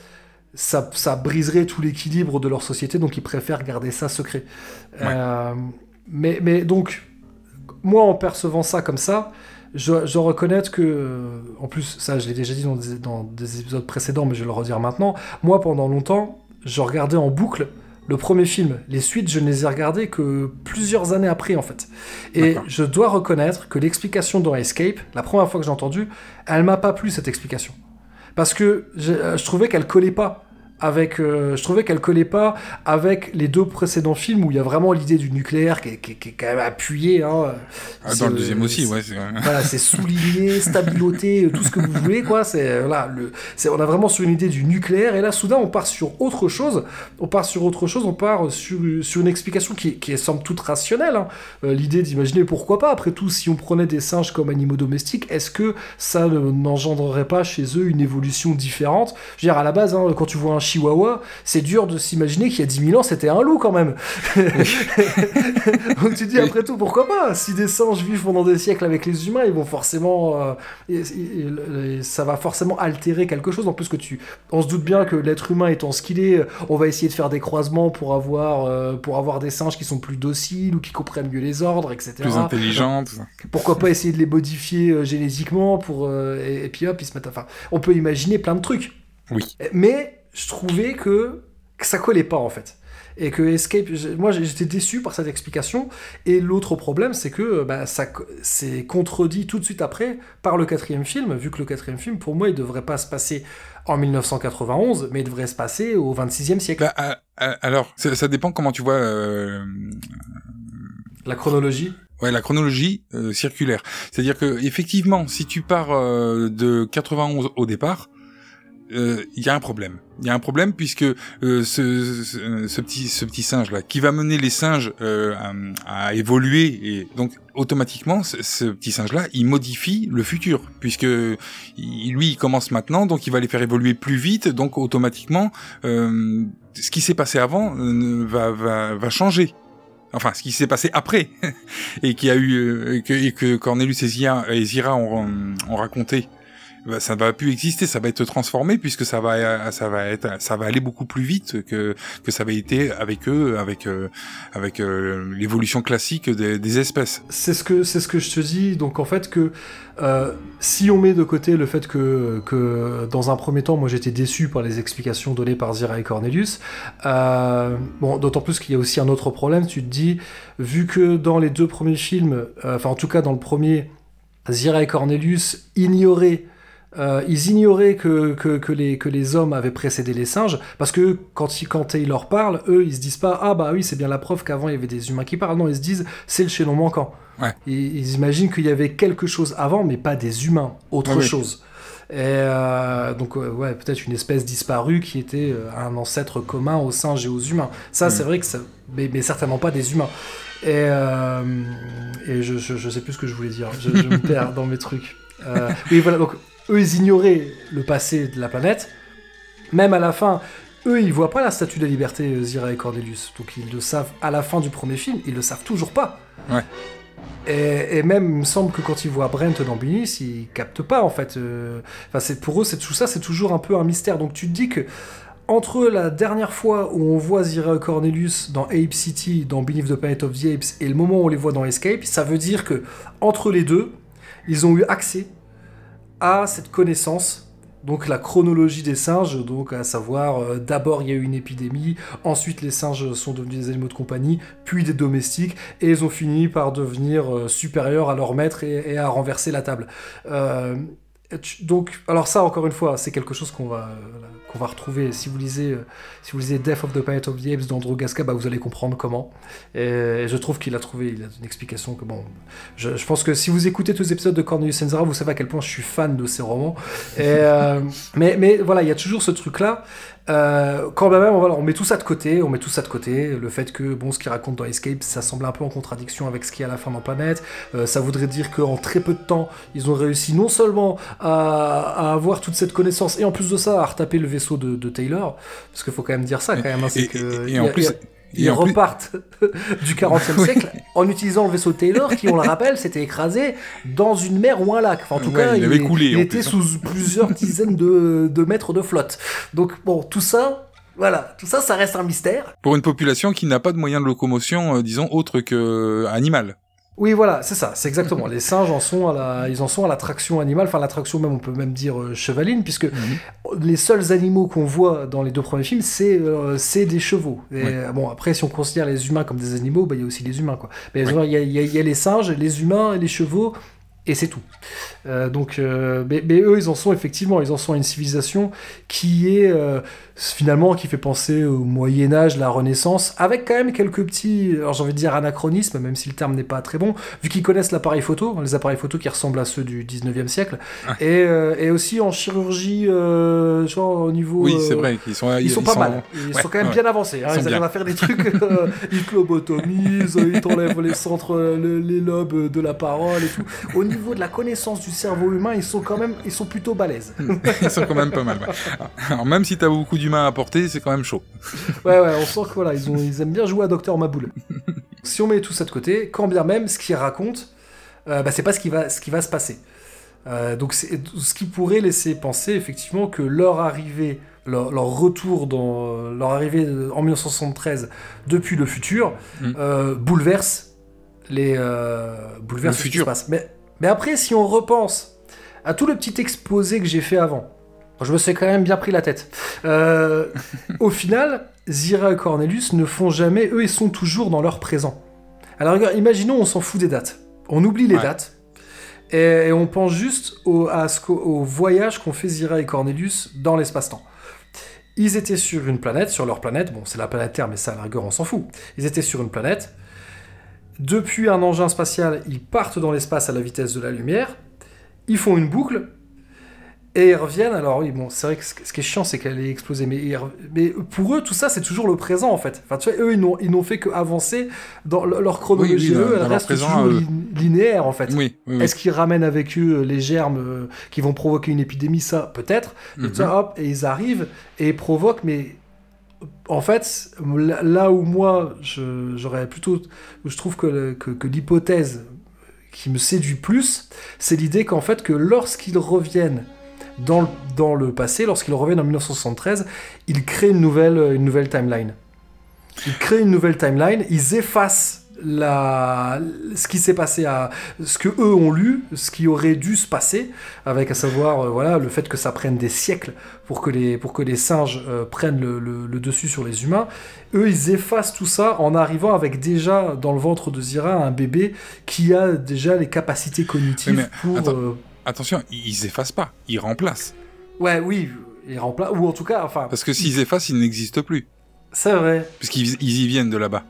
ça, ça briserait tout l'équilibre de leur société, donc ils préfèrent garder ça secret. Mais, mais donc, moi, en percevant ça comme ça, je, reconnaître que, euh, en plus, ça je l'ai déjà dit dans des, dans des épisodes précédents, mais je vais le redire maintenant, moi pendant longtemps, je regardais en boucle le premier film. Les suites, je ne les ai regardées que plusieurs années après, en fait. Et je dois reconnaître que l'explication dans Escape, la première fois que j'ai entendu, elle m'a pas plu, cette explication. Parce que je, euh, je trouvais qu'elle collait pas avec, euh, je trouvais qu'elle collait pas avec les deux précédents films où il y a vraiment l'idée du nucléaire qui est, qui est- qui est quand même appuyée. Hein. Ah, dans le deuxième aussi, c'est- ouais. c'est- Voilà, c'est souligné, stabiloté, tout ce que vous voulez, quoi. C'est voilà, le, on a vraiment sur une idée du nucléaire et là, soudain, on part sur autre chose. On part sur autre chose. On part sur, sur une explication qui, qui est somme toute rationnelle. hein. Euh, l'idée d'imaginer pourquoi pas. Après tout, si on prenait des singes comme animaux domestiques, est-ce que ça ne- n'engendrerait pas chez eux une évolution différente? Je veux dire, à la base, hein, quand tu vois un chihuahua, c'est dur de s'imaginer qu'il y a 10 000 ans, c'était un loup quand même. Donc tu te dis, après tout, pourquoi pas? Si des singes vivent pendant des siècles avec les humains, ils vont forcément. euh, et- et- et ça va forcément altérer quelque chose. En plus, que tu, on se doute bien que l'être humain étant ce qu'il est, on va essayer de faire des croisements pour avoir, euh, pour avoir des singes qui sont plus dociles ou qui comprennent mieux les ordres, etc. Plus intelligent, tout ça. Pourquoi pas essayer de les modifier euh, génétiquement pour et, et puis hop, ils se mettent. Enfin, on peut imaginer plein de trucs. Oui. Mais je trouvais que, que ça collait pas en fait. Et que Escape, moi j'étais déçu par cette explication. Et l'autre problème, c'est que euh, bah, ça c'est contredit tout de suite après par le quatrième film, vu que le quatrième film, pour moi, il devrait pas se passer en 1991, mais il devrait se passer au 26e siècle. Bah, ah, ah, alors, ça, ça dépend comment tu vois euh, La chronologie. Ouais, la chronologie euh, circulaire. C'est-à-dire que effectivement, si tu pars euh, de 91 au départ, euh, il y a un problème. Il y a un problème puisque euh, ce, ce, petit ce petit singe là, qui va mener les singes euh, à, évoluer et donc automatiquement, ce, petit singe là, il modifie le futur puisque il- lui il commence maintenant, donc il va les faire évoluer plus vite, donc automatiquement, euh, ce qui s'est passé avant euh, va va va changer enfin ce qui s'est passé après et qui a eu euh, que, et Cornelius et Zira, ont, ont raconté ça ne va plus exister ça va être transformé puisque ça va euh, ça va être ça va aller beaucoup plus vite que que ça avait été avec eux avec euh, avec euh, l'évolution classique des, des espèces C'est ce que c'est ce que je te dis. Donc en fait que euh, si on met de côté le fait que que dans un premier temps, moi j'étais déçu par les explications données par Zira et Cornelius. Euh, bon, d'autant plus qu'il y a aussi un autre problème. Tu te dis, vu que dans les deux premiers films, euh, enfin en tout cas dans le premier, Zira et Cornelius ignoraient euh, ils ignoraient que, que, que, les, que les hommes avaient précédé les singes, parce que quand, ils, quand Taylor parle, eux, ils se disent pas Ah bah oui, c'est bien la preuve qu'avant il y avait des humains qui parlent. Non, ils se disent C'est le chaînon manquant. Ouais. Ils, ils imaginent qu'il y avait quelque chose avant, mais pas des humains, autre oui. chose. Et euh, donc, euh, ouais, peut-être une espèce disparue qui était un ancêtre commun aux singes et aux humains. Ça, Mm. c'est vrai que ça. Mais, mais certainement pas des humains. Et, euh, et je, je, je sais plus ce que je voulais dire. Je, je me perds dans mes trucs. Oui, voilà, donc eux, ils ignoraient le passé de la planète. Même à la fin, eux, ils voient pas la statue de la liberté, euh, Zira et Cornelius. Donc ils le savent à la fin du premier film, ils le savent toujours pas. Ouais. Et, et même, il me semble que quand ils voient Brent dans Binis, ils captent pas, en fait. euh, Enfin, c'est pour eux, c'est tout ça, c'est toujours un peu un mystère. Donc tu te dis que entre la dernière fois où on voit Zira et Cornelius dans Ape City, dans Beneath the Planet of the Apes, et le moment où on les voit dans Escape, ça veut dire que entre les deux, ils ont eu accès à cette connaissance, donc la chronologie des singes, donc à savoir euh, d'abord il y a eu une épidémie, ensuite les singes sont devenus des animaux de compagnie, puis des domestiques, et ils ont fini par devenir euh, supérieurs à leur maître et, à renverser la table. Euh, donc, alors ça encore une fois, c'est quelque chose qu'on va euh, qu'on va retrouver. Si vous lisez euh, si vous lisez Death of the Planet of the Apes d'Andrew Gasca, bah, vous allez comprendre comment. Et, je trouve qu'il a trouvé il a une explication que bon. Je, je pense que si vous écoutez tous les épisodes de Cornelius Enzara, vous savez à quel point je suis fan de ces romans. Et, euh, mais mais voilà, il y a toujours ce truc là. Euh, quand même, voilà, on met tout ça de côté, on met tout ça de côté. Le fait que bon, ce qu'il raconte dans Escape, ça semble un peu en contradiction avec ce qu'il y a à la fin dans Planète. Euh, ça voudrait dire qu'en très peu de temps, ils ont réussi non seulement à, à avoir toute cette connaissance et en plus de ça à retaper le vaisseau de, de Taylor, parce qu'il faut quand même dire ça quand même. hein, c'est Et- que et il y en a- plus- il et ils plus- repartent du 40e Oui. siècle en utilisant le vaisseau Taylor qui, on le rappelle, s'était écrasé dans une mer ou un lac. Enfin, en tout Ouais, cas, il avait coulé, il était plus, hein. sous plusieurs dizaines de, de mètres de flotte. Donc, bon, tout ça, voilà, tout ça, ça reste un mystère. pour une population qui n'a pas de moyens de locomotion euh, disons autre que euh, animal Oui, voilà, c'est ça, c'est exactement. Les singes en sont à la, ils en sont à la traction animale, enfin la traction même, on peut même dire euh, chevaline, puisque les seuls animaux qu'on voit dans les deux premiers films, c'est euh, c'est des chevaux. Et, euh, Bon, après, si on considère les humains comme des animaux, bah, il y a aussi les humains, quoi. Y, y il y a les singes, les humains et les chevaux. Et c'est tout. Euh, donc, euh, mais, mais eux, ils en sont effectivement, ils en sont à une civilisation qui est euh, finalement qui fait penser au Moyen Âge, la Renaissance, avec quand même quelques petits, alors j'ai envie de dire anachronismes, même si le terme n'est pas très bon, vu qu'ils connaissent l'appareil photo, les appareils photo qui ressemblent à ceux du 19e siècle, et, et aussi en chirurgie, genre au niveau. Oui, c'est vrai qu'ils sont Ils, sont pas mal. Ils ouais, sont quand même ouais. bien avancés. hein. Ils Ils, arrivent à faire des trucs. ils lobotomisent, ils t'enlèvent les centres, le- les lobes de la parole et tout. Au niveau de la connaissance du cerveau humain, ils sont quand même, ils sont plutôt balèzes. Ils sont quand même pas mal. ouais. Alors même si t'as beaucoup d'humains à porter, c'est quand même chaud. Ouais, ouais, on sent que voilà, ils, ont, ils aiment bien jouer à Docteur Maboul. si on met tout ça de côté, quand bien même ce qu'ils racontent, euh, bah, c'est pas ce qui va, ce qui va se passer. Euh, donc, c'est ce qui pourrait laisser penser effectivement que leur arrivée, leur, leur retour dans leur arrivée en 1973 depuis le futur Mm. euh, bouleverse les euh, bouleverse Le ce qui futur. se passe. Mais, mais après, si on repense à tout le petit exposé que j'ai fait avant, je me suis quand même bien pris la tête. Euh, au final, Zira et Cornelius ne font jamais, eux, ils sont toujours dans leur présent. Alors, regarde, imaginons, on s'en fout des dates. On oublie les Ouais. dates. Et, et on pense juste au, à ce qu'au- au voyage qu'ont fait Zira et Cornelius dans l'espace-temps. Ils étaient sur une planète, sur leur planète, bon, c'est la planète Terre, mais ça, à la rigueur, on s'en fout. Ils étaient sur une planète. Depuis un engin spatial, ils partent dans l'espace à la vitesse de la lumière. Ils font une boucle. Et ils reviennent. Alors, oui, bon, c'est vrai que ce qui est chiant, c'est qu'elle est explosée. Mais, ils mais pour eux, tout ça, c'est toujours le présent, en fait. Enfin, tu vois, eux, ils n'ont, fait qu'avancer dans le- leur chronologie. Oui, oui, dans- eux, elle dans reste présent, toujours euh, lin- linéaire, en fait. Oui. Est-ce qu'ils ramènent avec eux les germes euh, qui vont provoquer une épidémie? Ça, peut-être. Et, Mhm. ça, hop, et ils arrivent et ils provoquent, mais en fait, là- où moi, j'aurais plutôt. je trouve que, l'hypothèse qui me séduit plus, c'est l'idée qu'en fait, que lorsqu'ils reviennent dans le, dans le passé, lorsqu'ils reviennent en 1973, ils créent une nouvelle, une nouvelle timeline. Ils créent une nouvelle timeline, ils effacent la, ce qui s'est passé à ce que eux ont lu, ce qui aurait dû se passer, avec à savoir euh, voilà le fait que ça prenne des siècles pour que les pour que les singes euh, prennent le, le- le dessus sur les humains. Eux, ils effacent tout ça en arrivant avec déjà dans le ventre de Zira un bébé qui a déjà les capacités cognitives mais pour euh, Attention, ils effacent pas, ils remplacent. ouais oui ils remplacent ou en tout cas enfin Parce que s'ils effacent, ils n'existent plus. c'est vrai Puisqu'ils ils y viennent de là-bas.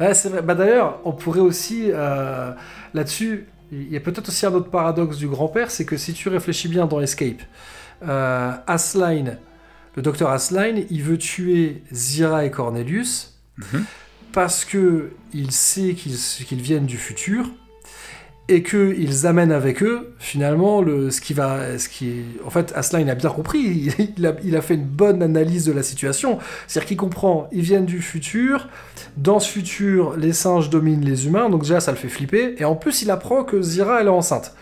Ouais, c'est vrai. Bah, D'ailleurs, on pourrait aussi, euh, là-dessus, il y a peut-être aussi un autre paradoxe du grand-père, c'est que si tu réfléchis bien dans Escape, euh, Asline, le docteur Asline, il veut tuer Zira et Cornelius Mhm. parce que il sait qu'ils qu'ils viennent du futur et qu'ils amènent avec eux finalement le, ce qui va ce qui en fait Asline a bien compris. Il, il a, il a fait une bonne analyse de la situation. C'est-à-dire qu'il comprend ils viennent du futur. Dans ce futur les singes dominent les humains. Donc déjà ça le fait flipper. Et en plus il apprend que Zira elle est enceinte.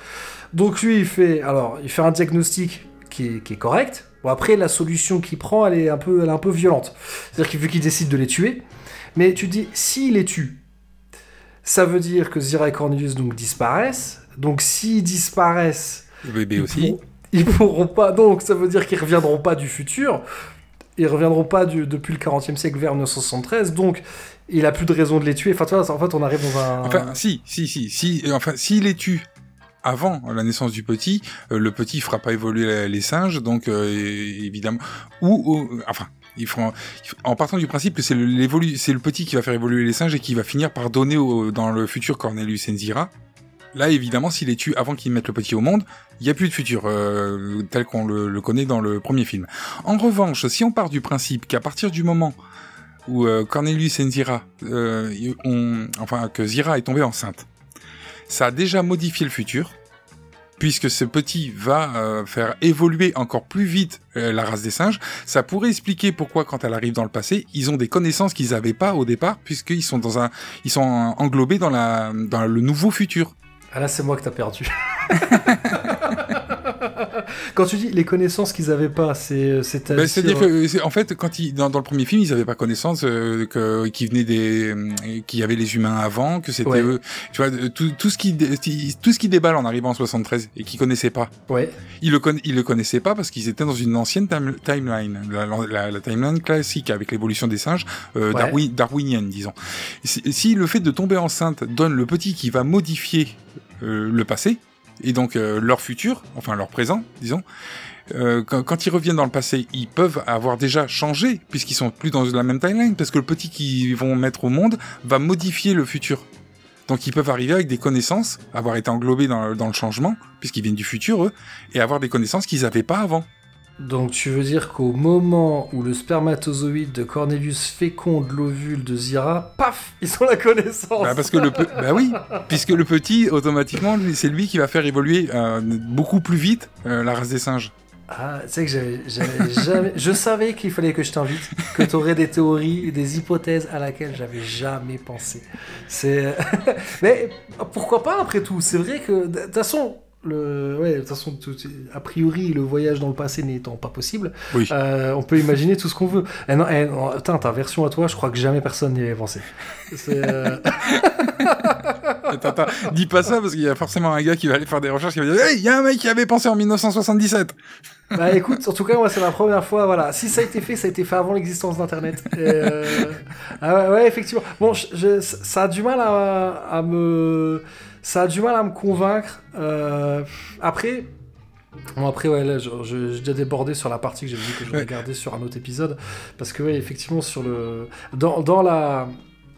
Donc lui il fait alors il fait un diagnostic qui est, qui est correct. Bon après la solution qu'il prend elle est un peu elle est un peu violente. C'est-à-dire qu'il qu'il décide de les tuer. Mais tu dis s'il les tue ça veut dire que Zira et Cornelius donc disparaissent. Donc s'ils disparaissent, Le bébé ils aussi. pourront- ils pourront pas. Donc ça veut dire qu'ils reviendront pas du futur. Ils reviendront pas du- depuis le 40e siècle vers 1973. Donc il a plus de raison de les tuer. Enfin tu vois, en fait on arrive dans un. Enfin, si, si, si, si, euh, enfin, s'il les tue avant la naissance du petit, euh, le petit fera pas évoluer les singes, donc euh, évidemment, ou, ou- enfin, en partant du principe que c'est le, petit qui va faire évoluer les singes et qui va finir par donner dans le futur Cornelius Enzira. Là, évidemment, s'il les tue avant qu'ils mettent le petit au monde, il n'y a plus de futur euh, tel qu'on le, connaît dans le premier film. En revanche, si on part du principe qu'à partir du moment où euh, Cornelius et Zira, euh, enfin que Zira est tombée enceinte, ça a déjà modifié le futur, puisque ce petit va euh, faire évoluer encore plus vite euh, la race des singes. Ça pourrait expliquer pourquoi, quand elle arrive dans le passé, ils ont des connaissances qu'ils n'avaient pas au départ, puisqu'ils sont dans un, ils sont englobés dans la, dans le nouveau futur. Ah là c'est moi que t'as perdu. Quand tu dis les connaissances qu'ils avaient pas, c'est c'est Ben, C'est-à-dire que, c'est- en fait, quand ils, dans, dans le premier film, ils n'avaient pas connaissance euh, que qu'ils venaient des, euh, qu'il y avait les humains avant, que c'était Ouais. eux. Tu vois, euh, tout, tout ce qui, tout ce qui déballe en arrivant en 73 et qu'ils connaissaient pas. Ouais. Ils le, ils le connaissaient pas parce qu'ils étaient dans une ancienne time- timeline, la, la- la timeline classique avec l'évolution des singes, euh, Ouais. darwi- darwinienne, disons. Si, si le fait de tomber enceinte donne le petit qui va modifier euh, le passé, et donc euh, leur futur, enfin leur présent, disons, euh, quand, ils reviennent dans le passé, ils peuvent avoir déjà changé, puisqu'ils sont plus dans la même timeline, parce que le petit qu'ils vont mettre au monde va modifier le futur. Donc ils peuvent arriver avec des connaissances, avoir été englobés dans le changement, puisqu'ils viennent du futur, eux, et avoir des connaissances qu'ils n'avaient pas avant. Donc tu veux dire qu'au moment où le spermatozoïde de Cornelius féconde l'ovule de Zira, paf, ils ont la connaissance. Bah, parce que le bah oui, puisque le petit, automatiquement, c'est lui qui va faire évoluer euh, beaucoup plus vite euh, la race des singes. Ah, tu sais que j'avais jamais. Je savais qu'il fallait que je t'invite, que tu aurais des théories des hypothèses à laquelle j'avais jamais pensé. C'est. Mais pourquoi pas après tout? C'est vrai que de toute façon. Le... Ouais, de toute façon, tout- a priori, le voyage dans le passé n'étant pas possible, Oui. euh, on peut imaginer tout ce qu'on veut. Eh non, eh non, putain, ta version à toi, je crois que jamais personne n'y avait pensé. C'est, euh, Attends, attends, dis pas ça parce qu'il y a forcément un gars qui va aller faire des recherches qui va dire Hey, il y a un mec qui avait pensé en 1977 Bah écoute, en tout cas, moi c'est la première fois, voilà. Si ça a été fait, ça a été fait avant l'existence d'Internet. Et, euh, Ah ouais, ouais, effectivement. Bon, je- je- ça a du mal à, à me... Ça a du mal à me convaincre. Euh, Après... Bon après ouais là j'ai déjà débordé sur la partie que j'avais dit que je Ouais. regardais sur un autre épisode parce que ouais effectivement sur le dans, dans la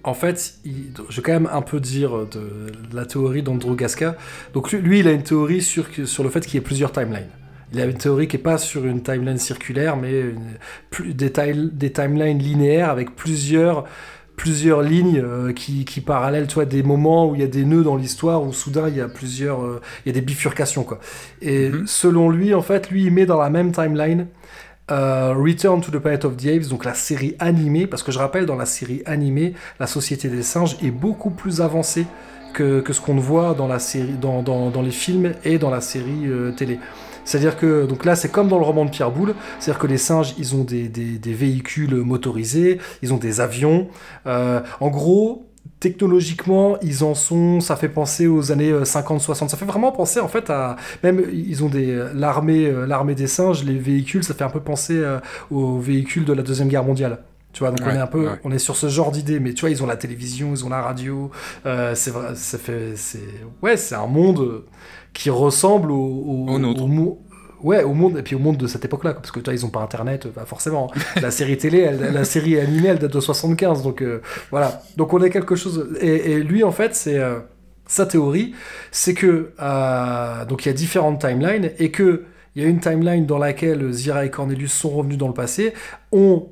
en fait il- je vais quand même un peu dire de, la théorie d'Andrew Gasca donc lui, lui, il a une théorie sur, sur le fait qu'il y ait plusieurs timelines il a une théorie qui est pas sur une timeline circulaire mais une- des, des timelines linéaires avec plusieurs plusieurs lignes euh, qui, qui parallèlent, tu vois, des moments où il y a des nœuds dans l'histoire, où soudain il y a plusieurs, euh, il y a des bifurcations, quoi. Et selon lui, en fait, lui, il met dans la même timeline euh, Return to the Planet of the Apes, donc la série animée, parce que je rappelle, dans la série animée, la Société des singes est beaucoup plus avancée que, que ce qu'on voit dans, la série, dans, dans, dans les films et dans la série télé. C'est-à-dire que, donc là, c'est comme dans le roman de Pierre Boulle, c'est-à-dire que les singes, ils ont des, des, des véhicules motorisés, ils ont des avions. Euh, en gros, technologiquement, ils en sont, ça fait penser aux années 50-60. Ça fait vraiment penser, en fait, à. Même, ils ont des. L'armée, euh, l'armée des singes, les véhicules, ça fait un peu penser euh, aux véhicules de la Deuxième Guerre mondiale. Tu vois, donc on est un peu, ouais. on est sur ce genre d'idée, mais tu vois, ils ont la télévision, ils ont la radio, euh, c'est vrai, ça fait, c'est, ouais, c'est un monde qui ressemble au, au, Au nôtre. au mo- ouais, au monde, et puis au monde de cette époque-là, parce que toi, ils ont pas Internet, bah, forcément. la série télé, elle- la série animée, elle date de 75, donc euh, voilà. Donc on a quelque chose, et, et lui, en fait, c'est euh, sa théorie, c'est que euh, donc il y a différentes timelines et que il y a une timeline dans laquelle Zira et Cornelius sont revenus dans le passé, ont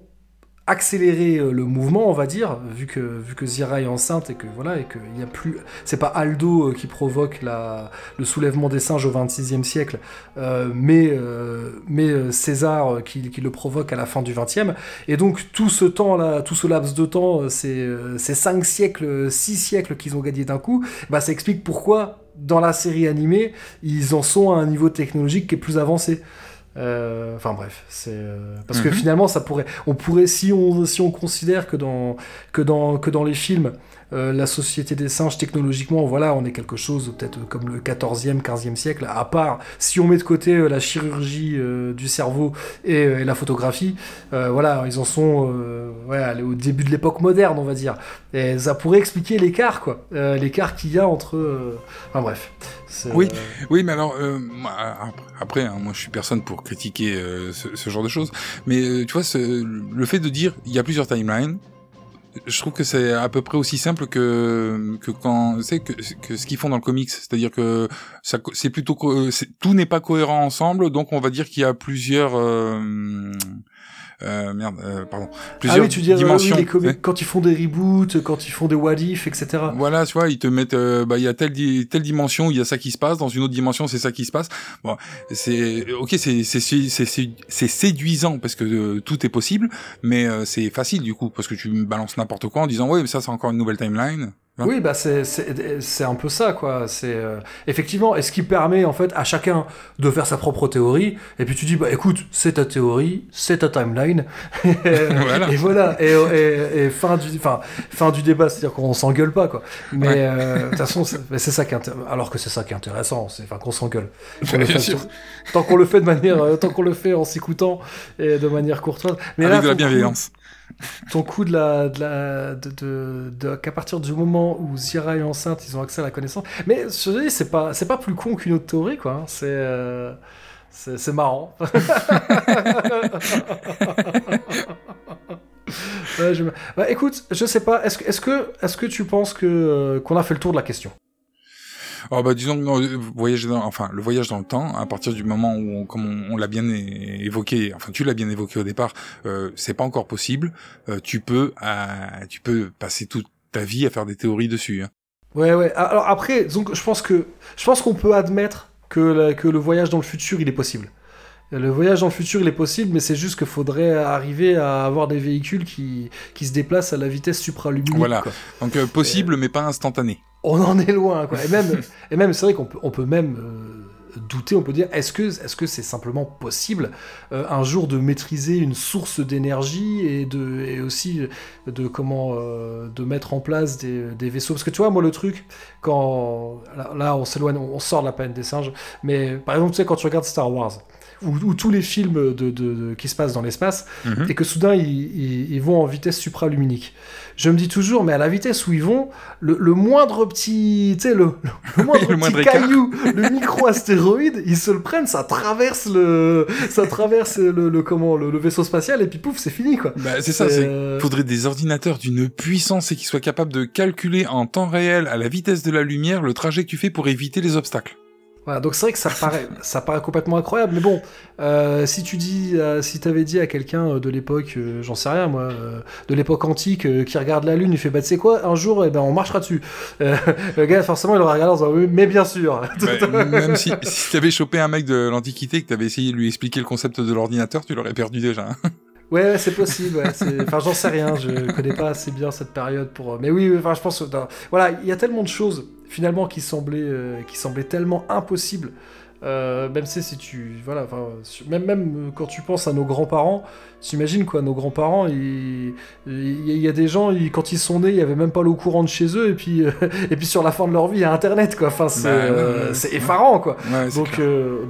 accéléré euh, le mouvement, on va dire, vu que, vu que Zira est enceinte et que voilà, et qu'il n'y a plus. C'est pas Aldo euh, qui provoque la, le soulèvement des singes au XXe siècle, euh, mais, euh, mais César qui, qui le provoque à la fin du XXe. Et donc tout ce temps-là, tout ce laps de temps, ces, ces cinq siècles, six siècles qu'ils ont gagnés d'un coup, bah, ça explique pourquoi dans la série animée, ils en sont à un niveau technologique qui est plus avancé. Euh, Enfin bref, c'est euh, parce que Mhm. finalement ça pourrait, on pourrait si on si on considère que dans que dans que dans les films euh, la société des singes technologiquement voilà on est quelque chose peut-être comme le 14e 15e siècle à part si on met de côté euh, la chirurgie euh, du cerveau et, euh, et la photographie euh, voilà ils en sont euh, ouais, au début de l'époque moderne on va dire. Et ça pourrait expliquer l'écart quoi. Euh, l'écart qu'il y a entre euh, enfin bref Oui, euh, oui, mais alors, euh, après, hein, moi je suis personne pour critiquer euh, ce, ce genre de choses, mais euh, tu vois, ce- le fait de dire il y a plusieurs timelines, je trouve que c'est à peu près aussi simple que que quand sais que, que ce qu'ils font dans le comics, c'est-à-dire que c'est plutôt c'est- tout n'est pas cohérent ensemble, donc on va dire qu'il y a plusieurs euh, euh, merde, euh, pardon, plusieurs ah oui, tu dis dimensions. oui, les comics, Ouais. quand ils font des reboots, quand ils font des what if, etc. Voilà, tu vois, ils te mettent, euh, bah, il y a telle, telle dimension, il y a ça qui se passe, dans une autre dimension, c'est ça qui se passe. Bon, c'est, ok, c'est, c'est, c'est, c'est, séduisant parce que euh, tout est possible, mais euh, c'est facile du coup, parce que tu balances n'importe quoi en disant, ouais, mais ça, c'est encore une nouvelle timeline. Hein Oui, bah c'est c'est c'est un peu ça quoi. C'est euh, effectivement, et ce qui permet en fait à chacun de faire sa propre théorie. Et puis tu dis bah écoute, c'est ta théorie, c'est ta timeline. et, Voilà. et voilà. Et, et- et fin du enfin fin du débat, c'est-à-dire qu'on s'engueule pas quoi. Mais Ouais. euh, de toute façon, c'est mais c'est ça qui alors que c'est ça qui est intéressant, c'est enfin qu'on s'engueule. Tant qu'on le fait de manière, euh, tant qu'on le fait en s'écoutant et de manière courtoise. Mais Avec là, de la bienveillance. Ton coup de la, de la, de, de- de- qu'à partir du moment où Zira est enceinte, ils ont accès à la connaissance. Mais je dis, c'est pas, c'est pas plus con qu'une autre théorie, quoi. hein. C'est, euh, c'est, c'est marrant. Ouais, je Bah, écoute, je sais pas. Est-ce est-ce que, est-ce que tu penses que euh, qu'on a fait le tour de la question? Oh bah disons que non, le voyage dans, enfin le voyage dans le temps, à partir du moment où, on, comme on, on l'a bien évoqué, enfin tu l'as bien évoqué au départ, euh, c'est pas encore possible. Euh, tu peux, euh, tu peux passer toute ta vie à faire des théories dessus. hein. Ouais, ouais. Alors après, donc, je pense que je pense qu'on peut admettre que, la- que le voyage dans le futur, il est possible. Le voyage dans le futur, il est possible, mais c'est juste qu'il faudrait arriver à avoir des véhicules qui, qui se déplacent à la vitesse supraluminique. Voilà. quoi. Donc euh, possible, mais pas instantané. On en est loin, quoi. Et même, et même c'est vrai qu'on peut, même euh, douter, on peut dire, est-ce que c'est simplement possible euh, un jour de maîtriser une source d'énergie et aussi de comment euh, de mettre en place des, vaisseaux? Parce que tu vois, moi le truc quand là, là, on s'éloigne, on sort de la planète des singes, mais par exemple, tu sais quand tu regardes Star Wars. Ou, ou tous les films de, de- de- qui se passent dans l'espace, Mhm. et que soudain ils, ils- ils vont en vitesse supraluminique. Je me dis toujours, mais à la vitesse où ils vont, le, le moindre petit, tu sais, le, le- moindre Le petit moindre caillou, le micro-astéroïde, ils se le prennent, ça traverse le, ça traverse le, comment, le, vaisseau spatial, et puis pouf, c'est fini, quoi. Bah, c'est ça, c'est euh, faudrait des ordinateurs d'une puissance et qui soient capables de calculer en temps réel, à la vitesse de la lumière, le trajet que tu fais pour éviter les obstacles. Voilà, donc c'est vrai que ça paraît, ça paraît complètement incroyable, mais bon, euh, si tu dis, euh, si t'avais dit à quelqu'un euh, de l'époque, euh, j'en sais rien moi, euh, de l'époque antique, euh, qui regarde la lune, il fait bah tu sais quoi, un jour, eh ben on marchera dessus. Euh, le gars forcément il aurait regardé en disant Oui, mais bien sûr. Bah, même si, si t'avais chopé un mec de l'Antiquité et que t'avais essayé de lui expliquer le concept de l'ordinateur, tu l'aurais perdu déjà. hein. Ouais, ouais, c'est possible. ouais, Enfin, j'en sais rien. Je connais pas assez bien cette période pour. Mais oui, enfin, je pense. que Voilà, il y a tellement de choses finalement qui semblaient, euh, qui semblaient tellement impossibles. Euh, même si, si tu. Voilà, même, même euh, quand tu penses à nos grands-parents, t'imagines quoi, nos grands-parents, il y, a- des gens, ils- quand ils sont nés, il y avait même pas l'eau courante chez eux, et puis, euh, et puis sur la fin de leur vie, il y a Internet, quoi. Enfin, c'est Bah, ouais, ouais, effarant, quoi. Ouais, donc,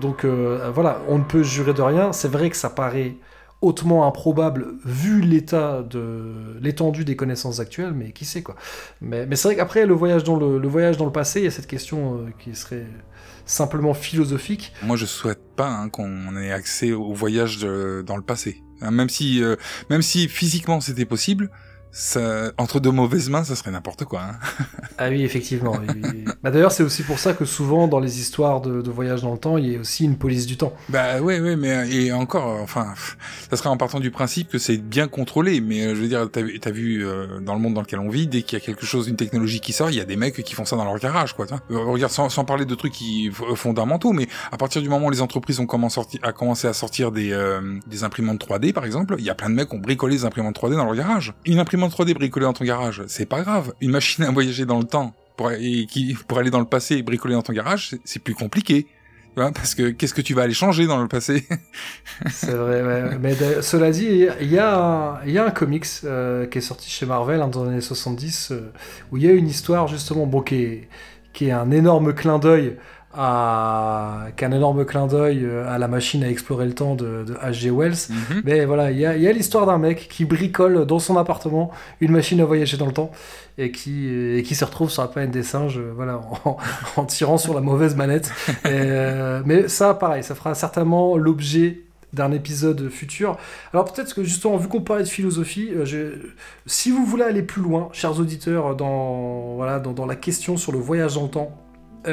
donc voilà, on ne peut jurer de rien. C'est vrai que ça paraît hautement improbable vu l'état de l'étendue des connaissances actuelles, mais qui sait quoi. Mais, c'est vrai qu'après le voyage dans le, voyage dans le passé, il y a cette question euh, qui serait simplement philosophique. Moi, je souhaite pas hein, qu'on ait accès au voyage dans le passé. Hein, même si, euh, même si physiquement c'était possible, ça, entre deux mauvaises mains, ça serait n'importe quoi. hein. Ah oui, effectivement. oui, oui. Bah, D'ailleurs, c'est aussi pour ça que souvent dans les histoires de, de voyage dans le temps, il y a aussi une police du temps. Bah ouais, ouais, mais euh, et encore, euh, enfin, ça serait en partant du principe que c'est bien contrôlé. Mais euh, je veux dire, t'as vu, t'as vu euh, dans le monde dans lequel on vit, dès qu'il y a quelque chose, une technologie qui sort, il y a des mecs qui font ça dans leur garage, quoi. Euh, regarde, sans, sans parler de trucs qui fondamentaux, mais à partir du moment où les entreprises ont commencé, à commencer à sortir des euh, des imprimantes 3D, par exemple, il y a plein de mecs qui ont bricolé des imprimantes 3D dans leur garage. Une imprimante 3D bricolée dans ton garage, c'est pas grave. Une machine à voyager dans le temps pour, aller dans le passé et bricoler dans ton garage, c'est- plus compliqué. Parce que qu'est-ce que tu vas aller changer dans le passé? C'est vrai, mais cela dit, il y a un, comics euh, qui est sorti chez Marvel dans les années 70 euh, où il y a une histoire justement bon, qui, est, qui est un énorme clin d'œil à, qui est un énorme clin d'œil euh, à la machine à explorer le temps de, de H.G. Wells. Mhm. Mais voilà, il y a, il y a l'histoire d'un mec qui bricole dans son appartement une machine à voyager dans le temps et qui, et qui se retrouve sur la planète des singes euh, voilà, en, en tirant sur la mauvaise manette. Et, euh, mais ça, pareil, ça fera certainement l'objet d'un épisode futur. Alors peut-être que justement, vu qu'on parlait de philosophie, je- si vous voulez aller plus loin, chers auditeurs, dans, voilà, dans, dans la question sur le voyage dans le temps,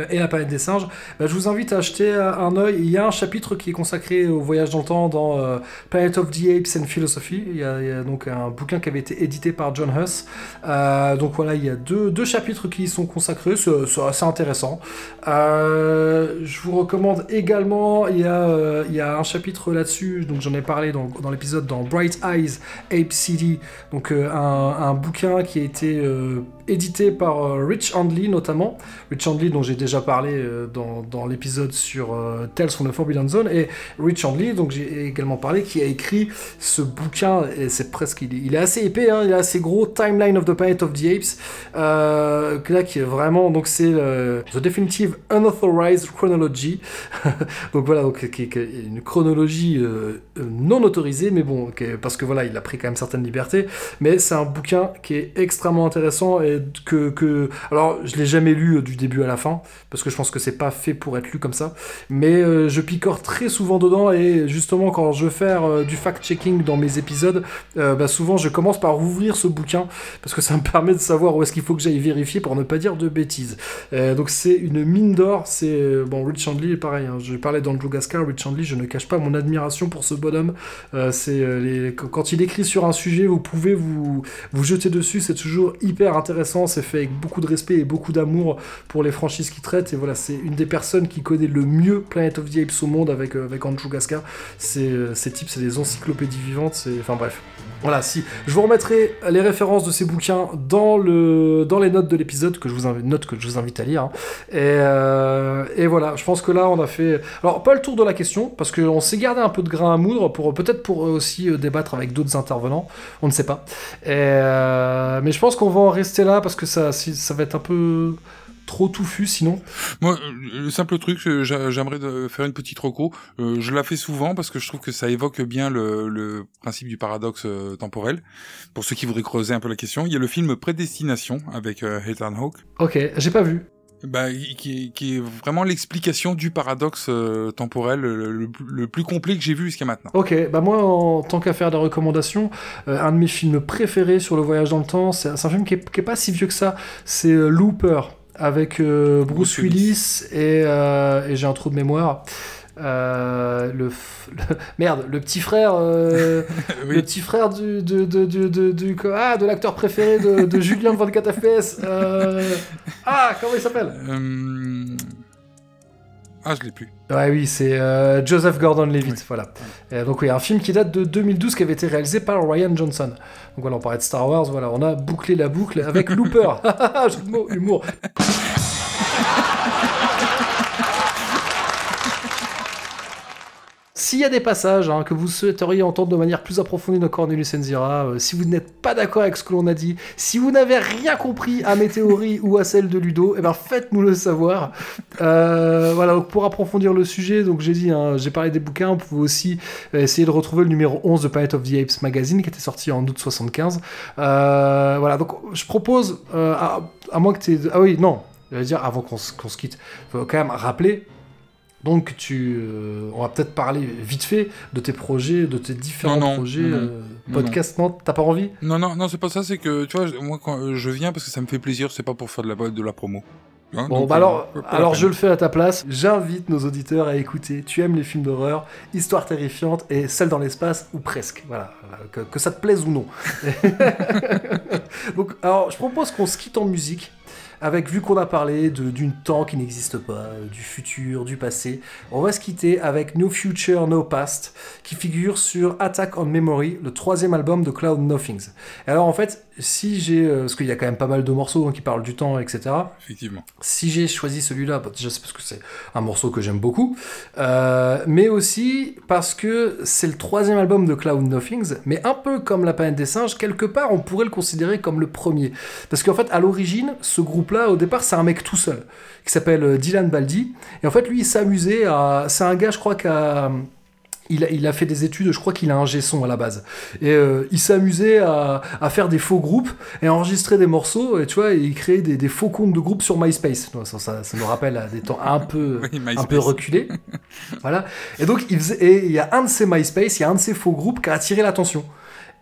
et la planète des singes, bah, je vous invite à acheter euh, un œil. Il y a un chapitre qui est consacré au voyage dans le temps dans euh, Planet of the Apes and Philosophy. Il y, a, donc un bouquin qui avait été édité par John Huss. Euh, donc voilà, il y a deux, deux chapitres qui y sont consacrés. C'est assez intéressant. Euh, je vous recommande également, il y a, euh, il y a un chapitre là-dessus, donc j'en ai parlé dans, dans l'épisode dans Bright Eyes Ape City, donc euh, un, un bouquin qui a été euh, édité par euh, Rich Handley notamment. Rich Handley dont j'ai déjà parlé euh, dans, dans l'épisode sur euh, Tales from the Forbidden Zone. Et Rich Handley donc j'ai également parlé qui a écrit ce bouquin. Et c'est presque il est, assez épais hein, il est assez gros. Timeline of the Planet of the Apes. Là qui est vraiment donc c'est euh, The Definitive Unauthorized Chronology. Donc voilà donc une chronologie non autorisée mais bon parce que voilà il a pris quand même certaines libertés. Mais c'est un bouquin qui est extrêmement intéressant que, alors je l'ai jamais lu euh, du début à la fin parce que je pense que c'est pas fait pour être lu comme ça mais euh, je picore très souvent dedans et justement quand je veux faire euh, du fact-checking dans mes épisodes euh, bah, souvent je commence par ouvrir ce bouquin parce que ça me permet de savoir où est-ce qu'il faut que j'aille vérifier pour ne pas dire de bêtises. Donc c'est une mine d'or c'est bon Rich Handley pareil hein, je parlais d'Andrew Gascar Rich Handley je ne cache pas mon admiration pour ce bonhomme c'est quand il écrit sur un sujet vous pouvez vous vous jeter dessus c'est toujours hyper intéressant c'est fait avec beaucoup de respect et beaucoup d'amour pour les franchises qu'il traite et voilà c'est une des personnes qui connaît le mieux Planet of the Apes au monde avec, euh, avec Andrew Gascar c'est euh, ces types c'est des encyclopédies vivantes enfin bref voilà, si je vous remettrai les références de ces bouquins dans le dans les notes de l'épisode que je vous invite que je vous invite à lire. hein. Et, euh, et voilà, je pense que là on a fait alors pas le tour de la question parce qu'on s'est gardé un peu de grain à moudre pour peut-être pour aussi euh, débattre avec d'autres intervenants, on ne sait pas. Euh, mais je pense qu'on va en rester là parce que ça ça va être un peu trop touffu sinon. Moi, euh, le simple truc, j'a- j'aimerais de faire une petite reco. Euh, je la fais souvent parce que je trouve que ça évoque bien le, le principe du paradoxe euh, temporel. Pour ceux qui voudraient creuser un peu la question, il y a le film Prédestination avec Ethan Hawke. Ok, j'ai pas vu. Bah, qui, est- qui est vraiment l'explication du paradoxe euh, temporel le, le- le plus complet que j'ai vu jusqu'à maintenant. Ok, bah moi, en tant qu'à faire des recommandations, euh, un de mes films préférés sur le voyage dans le temps, c'est c'est un film qui est, qui est pas si vieux que ça, c'est euh, Looper, avec euh, Bruce, Bruce Willis, et, euh, et j'ai un trou de mémoire. Euh, le, f- le- merde le petit frère euh, Oui. le petit frère du de de de de, ah, de l'acteur préféré de, de Julien de 24 FPS euh, ah comment il s'appelle? Ah, je l'ai plus. Ouais, oui, c'est euh, Joseph Gordon-Levitt, voilà. Euh, donc oui, un film qui date de 2012 qui avait été réalisé par Ryan Johnson. Donc voilà, on parlait de Star Wars, voilà, on a bouclé la boucle avec Looper. Jeu de mots, humour. S'il y a des passages hein, que vous souhaiteriez entendre de manière plus approfondie de Cornelius Enzira, euh, si vous n'êtes pas d'accord avec ce que l'on a dit, si vous n'avez rien compris à mes théories ou à celles de Ludo, eh ben faites-nous le savoir. Euh, voilà, donc pour approfondir le sujet, donc j'ai dit, hein, j'ai parlé des bouquins, vous pouvez aussi euh, essayer de retrouver le numéro 11 de Planet of the Apes magazine qui était sorti en août 75. Euh, voilà, donc je propose, à, moins que tu Ah oui, non, j'allais dire avant qu'on se qu'on se quitte, faut quand même rappeler donc tu, euh, on va peut-être parler vite fait de tes projets, de tes différents Non, non, projets, non, non. euh, Non, podcasts, non, T'as pas envie? Non, non, non, c'est pas ça, c'est que, tu vois, moi, quand euh, je viens parce que ça me fait plaisir, c'est pas pour faire de la, de la promo. Hein, Bon, bah alors, alors je le fais à ta place. J'invite nos auditeurs à écouter. Tu aimes les films d'horreur, histoire terrifiante et celle dans l'espace ou presque. Voilà, voilà, que, que ça te plaise ou non. Donc, alors, je propose qu'on se quitte en musique. Avec, vu qu'on a parlé d'une temps qui n'existe pas, euh, du futur, du passé, on va se quitter avec No Future, No Past, qui figure sur Attack on Memory, le troisième album de Cloud Nothings. Et alors en fait, si j'ai, euh, parce qu'il y a quand même pas mal de morceaux hein, qui parlent du temps, etc. Effectivement. Si j'ai choisi celui-là, bah, déjà c'est parce que c'est un morceau que j'aime beaucoup, euh, mais aussi parce que c'est le troisième album de Cloud Nothings, mais un peu comme La planète des singes, quelque part on pourrait le considérer comme le premier. Parce qu'en fait, à l'origine, ce groupe-là, au départ, c'est un mec tout seul, qui s'appelle euh, Dylan Baldi, et en fait, lui, il s'amusait à... C'est un gars, je crois, qui a... Il a, il a fait des études, je crois qu'il a un G-son à la base. Et euh, il s'amusait à, à faire des faux groupes et à enregistrer des morceaux, et tu vois, et il créait des, des faux comptes de groupes sur MySpace. Ça, ça, ça nous rappelle à des temps un peu, Oui, un MySpace. peu reculés. voilà. Et donc, il, faisait, et il y a un de ces MySpace, il y a un de ces faux groupes qui a attiré l'attention.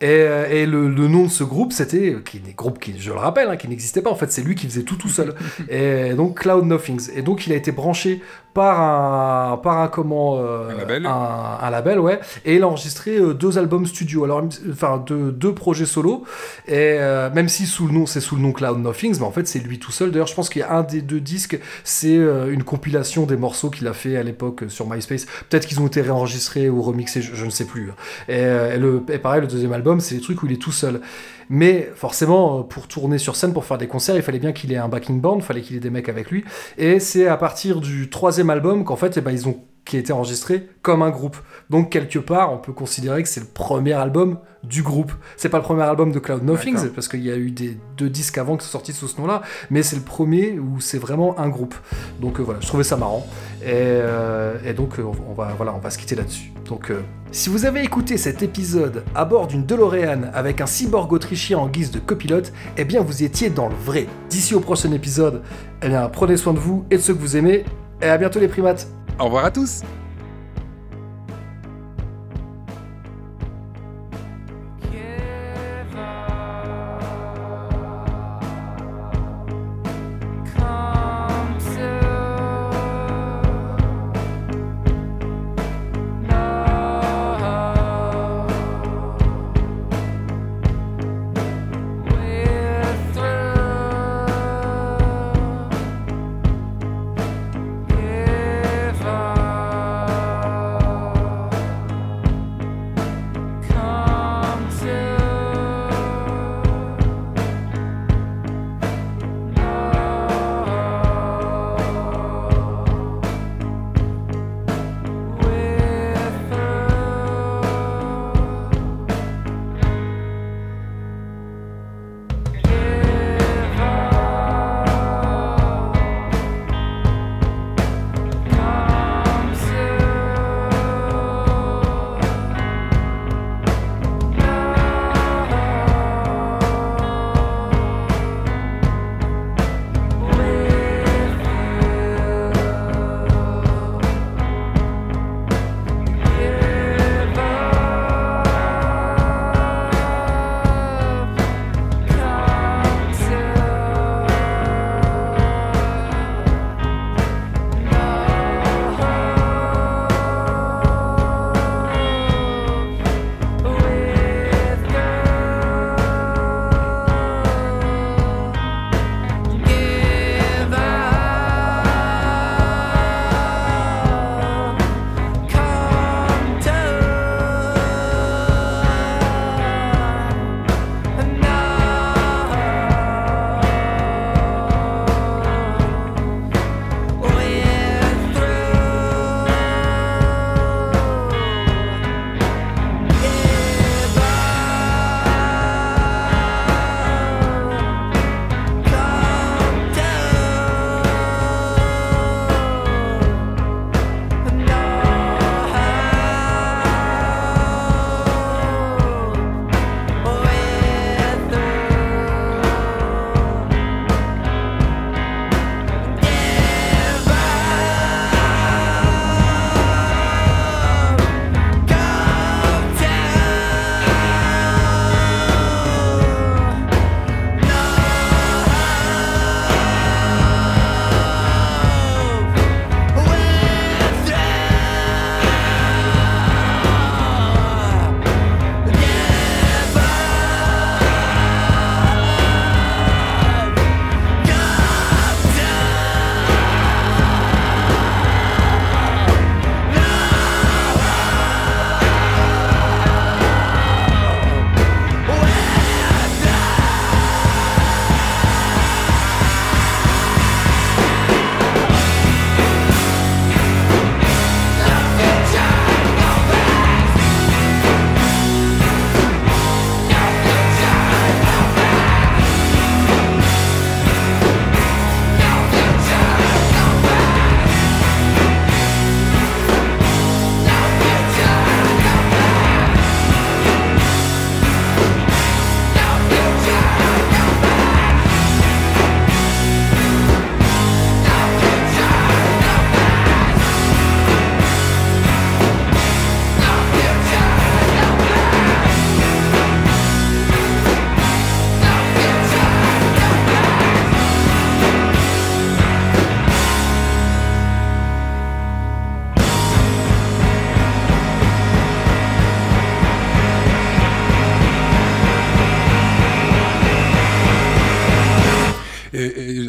Et, euh, et le, le nom de ce groupe, c'était, qui des groupes qui, je le rappelle, hein, qui n'existait pas en fait, c'est lui qui faisait tout tout seul. et donc Cloud Nothings. Et donc il a été branché par un, par un comment, euh, Un label. un, un label, ouais. Et il a enregistré euh, deux albums studio, alors enfin deux, deux projets solo. Et euh, même si sous le nom, c'est sous le nom Cloud Nothings, mais en fait c'est lui tout seul. D'ailleurs, je pense qu'il y a un des deux disques, c'est une compilation des morceaux qu'il a fait à l'époque sur MySpace. Peut-être qu'ils ont été réenregistrés ou remixés, je, je ne sais plus. Et, et le, et pareil, le deuxième album c'est les trucs où il est tout seul. Mais forcément, euh, pour tourner sur scène, pour faire des concerts, il fallait bien qu'il ait un backing band, il fallait qu'il ait des mecs avec lui. Et c'est à partir du troisième album qu'en fait, eh ben, ils ont qui a été enregistré comme un groupe. Donc quelque part, on peut considérer que c'est le premier album du groupe. C'est pas le premier album de Cloud Nothings parce qu'il y a eu des deux disques avant qui sont sortis sous ce nom-là, mais c'est le premier où c'est vraiment un groupe. Donc euh, voilà, je trouvais ça marrant et, euh, et donc euh, on va voilà, on va se quitter là-dessus. Donc si vous avez écouté cet épisode à bord d'une DeLorean avec un cyborg autrichien en guise de copilote, eh bien vous étiez dans le vrai. D'ici au prochain épisode, eh bien prenez soin de vous et de ceux que vous aimez et à bientôt les primates. Au revoir à tous.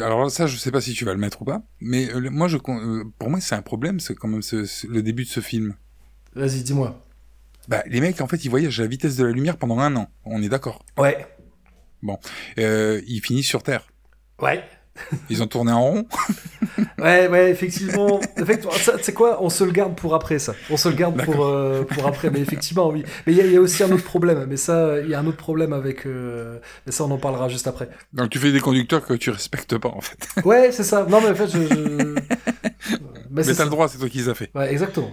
Alors ça, je sais pas si tu vas le mettre ou pas, mais euh, moi, je, euh, pour moi, c'est un problème, c'est quand même ce- ce- le début de ce film. Vas-y, dis-moi. Bah, les mecs, en fait, ils voyagent à la vitesse de la lumière pendant un an. On est d'accord. Ouais. Bon. Euh, ils finissent sur Terre. Ouais. Ils ont tourné en rond. Ouais, ouais, effectivement. effectivement sais quoi On se le garde pour après, ça. On se le garde pour, euh, pour après. Mais effectivement, oui. Mais il y, a- il y a aussi un autre problème. Mais ça, il y a un autre problème avec. euh, Mais ça, on en parlera juste après. Donc tu fais des conducteurs que tu respectes pas, en fait. Ouais, c'est ça. Non, mais en fait, je. je... Mais c'est t'as le droit, c'est toi qui les as fait. Ouais, exactement.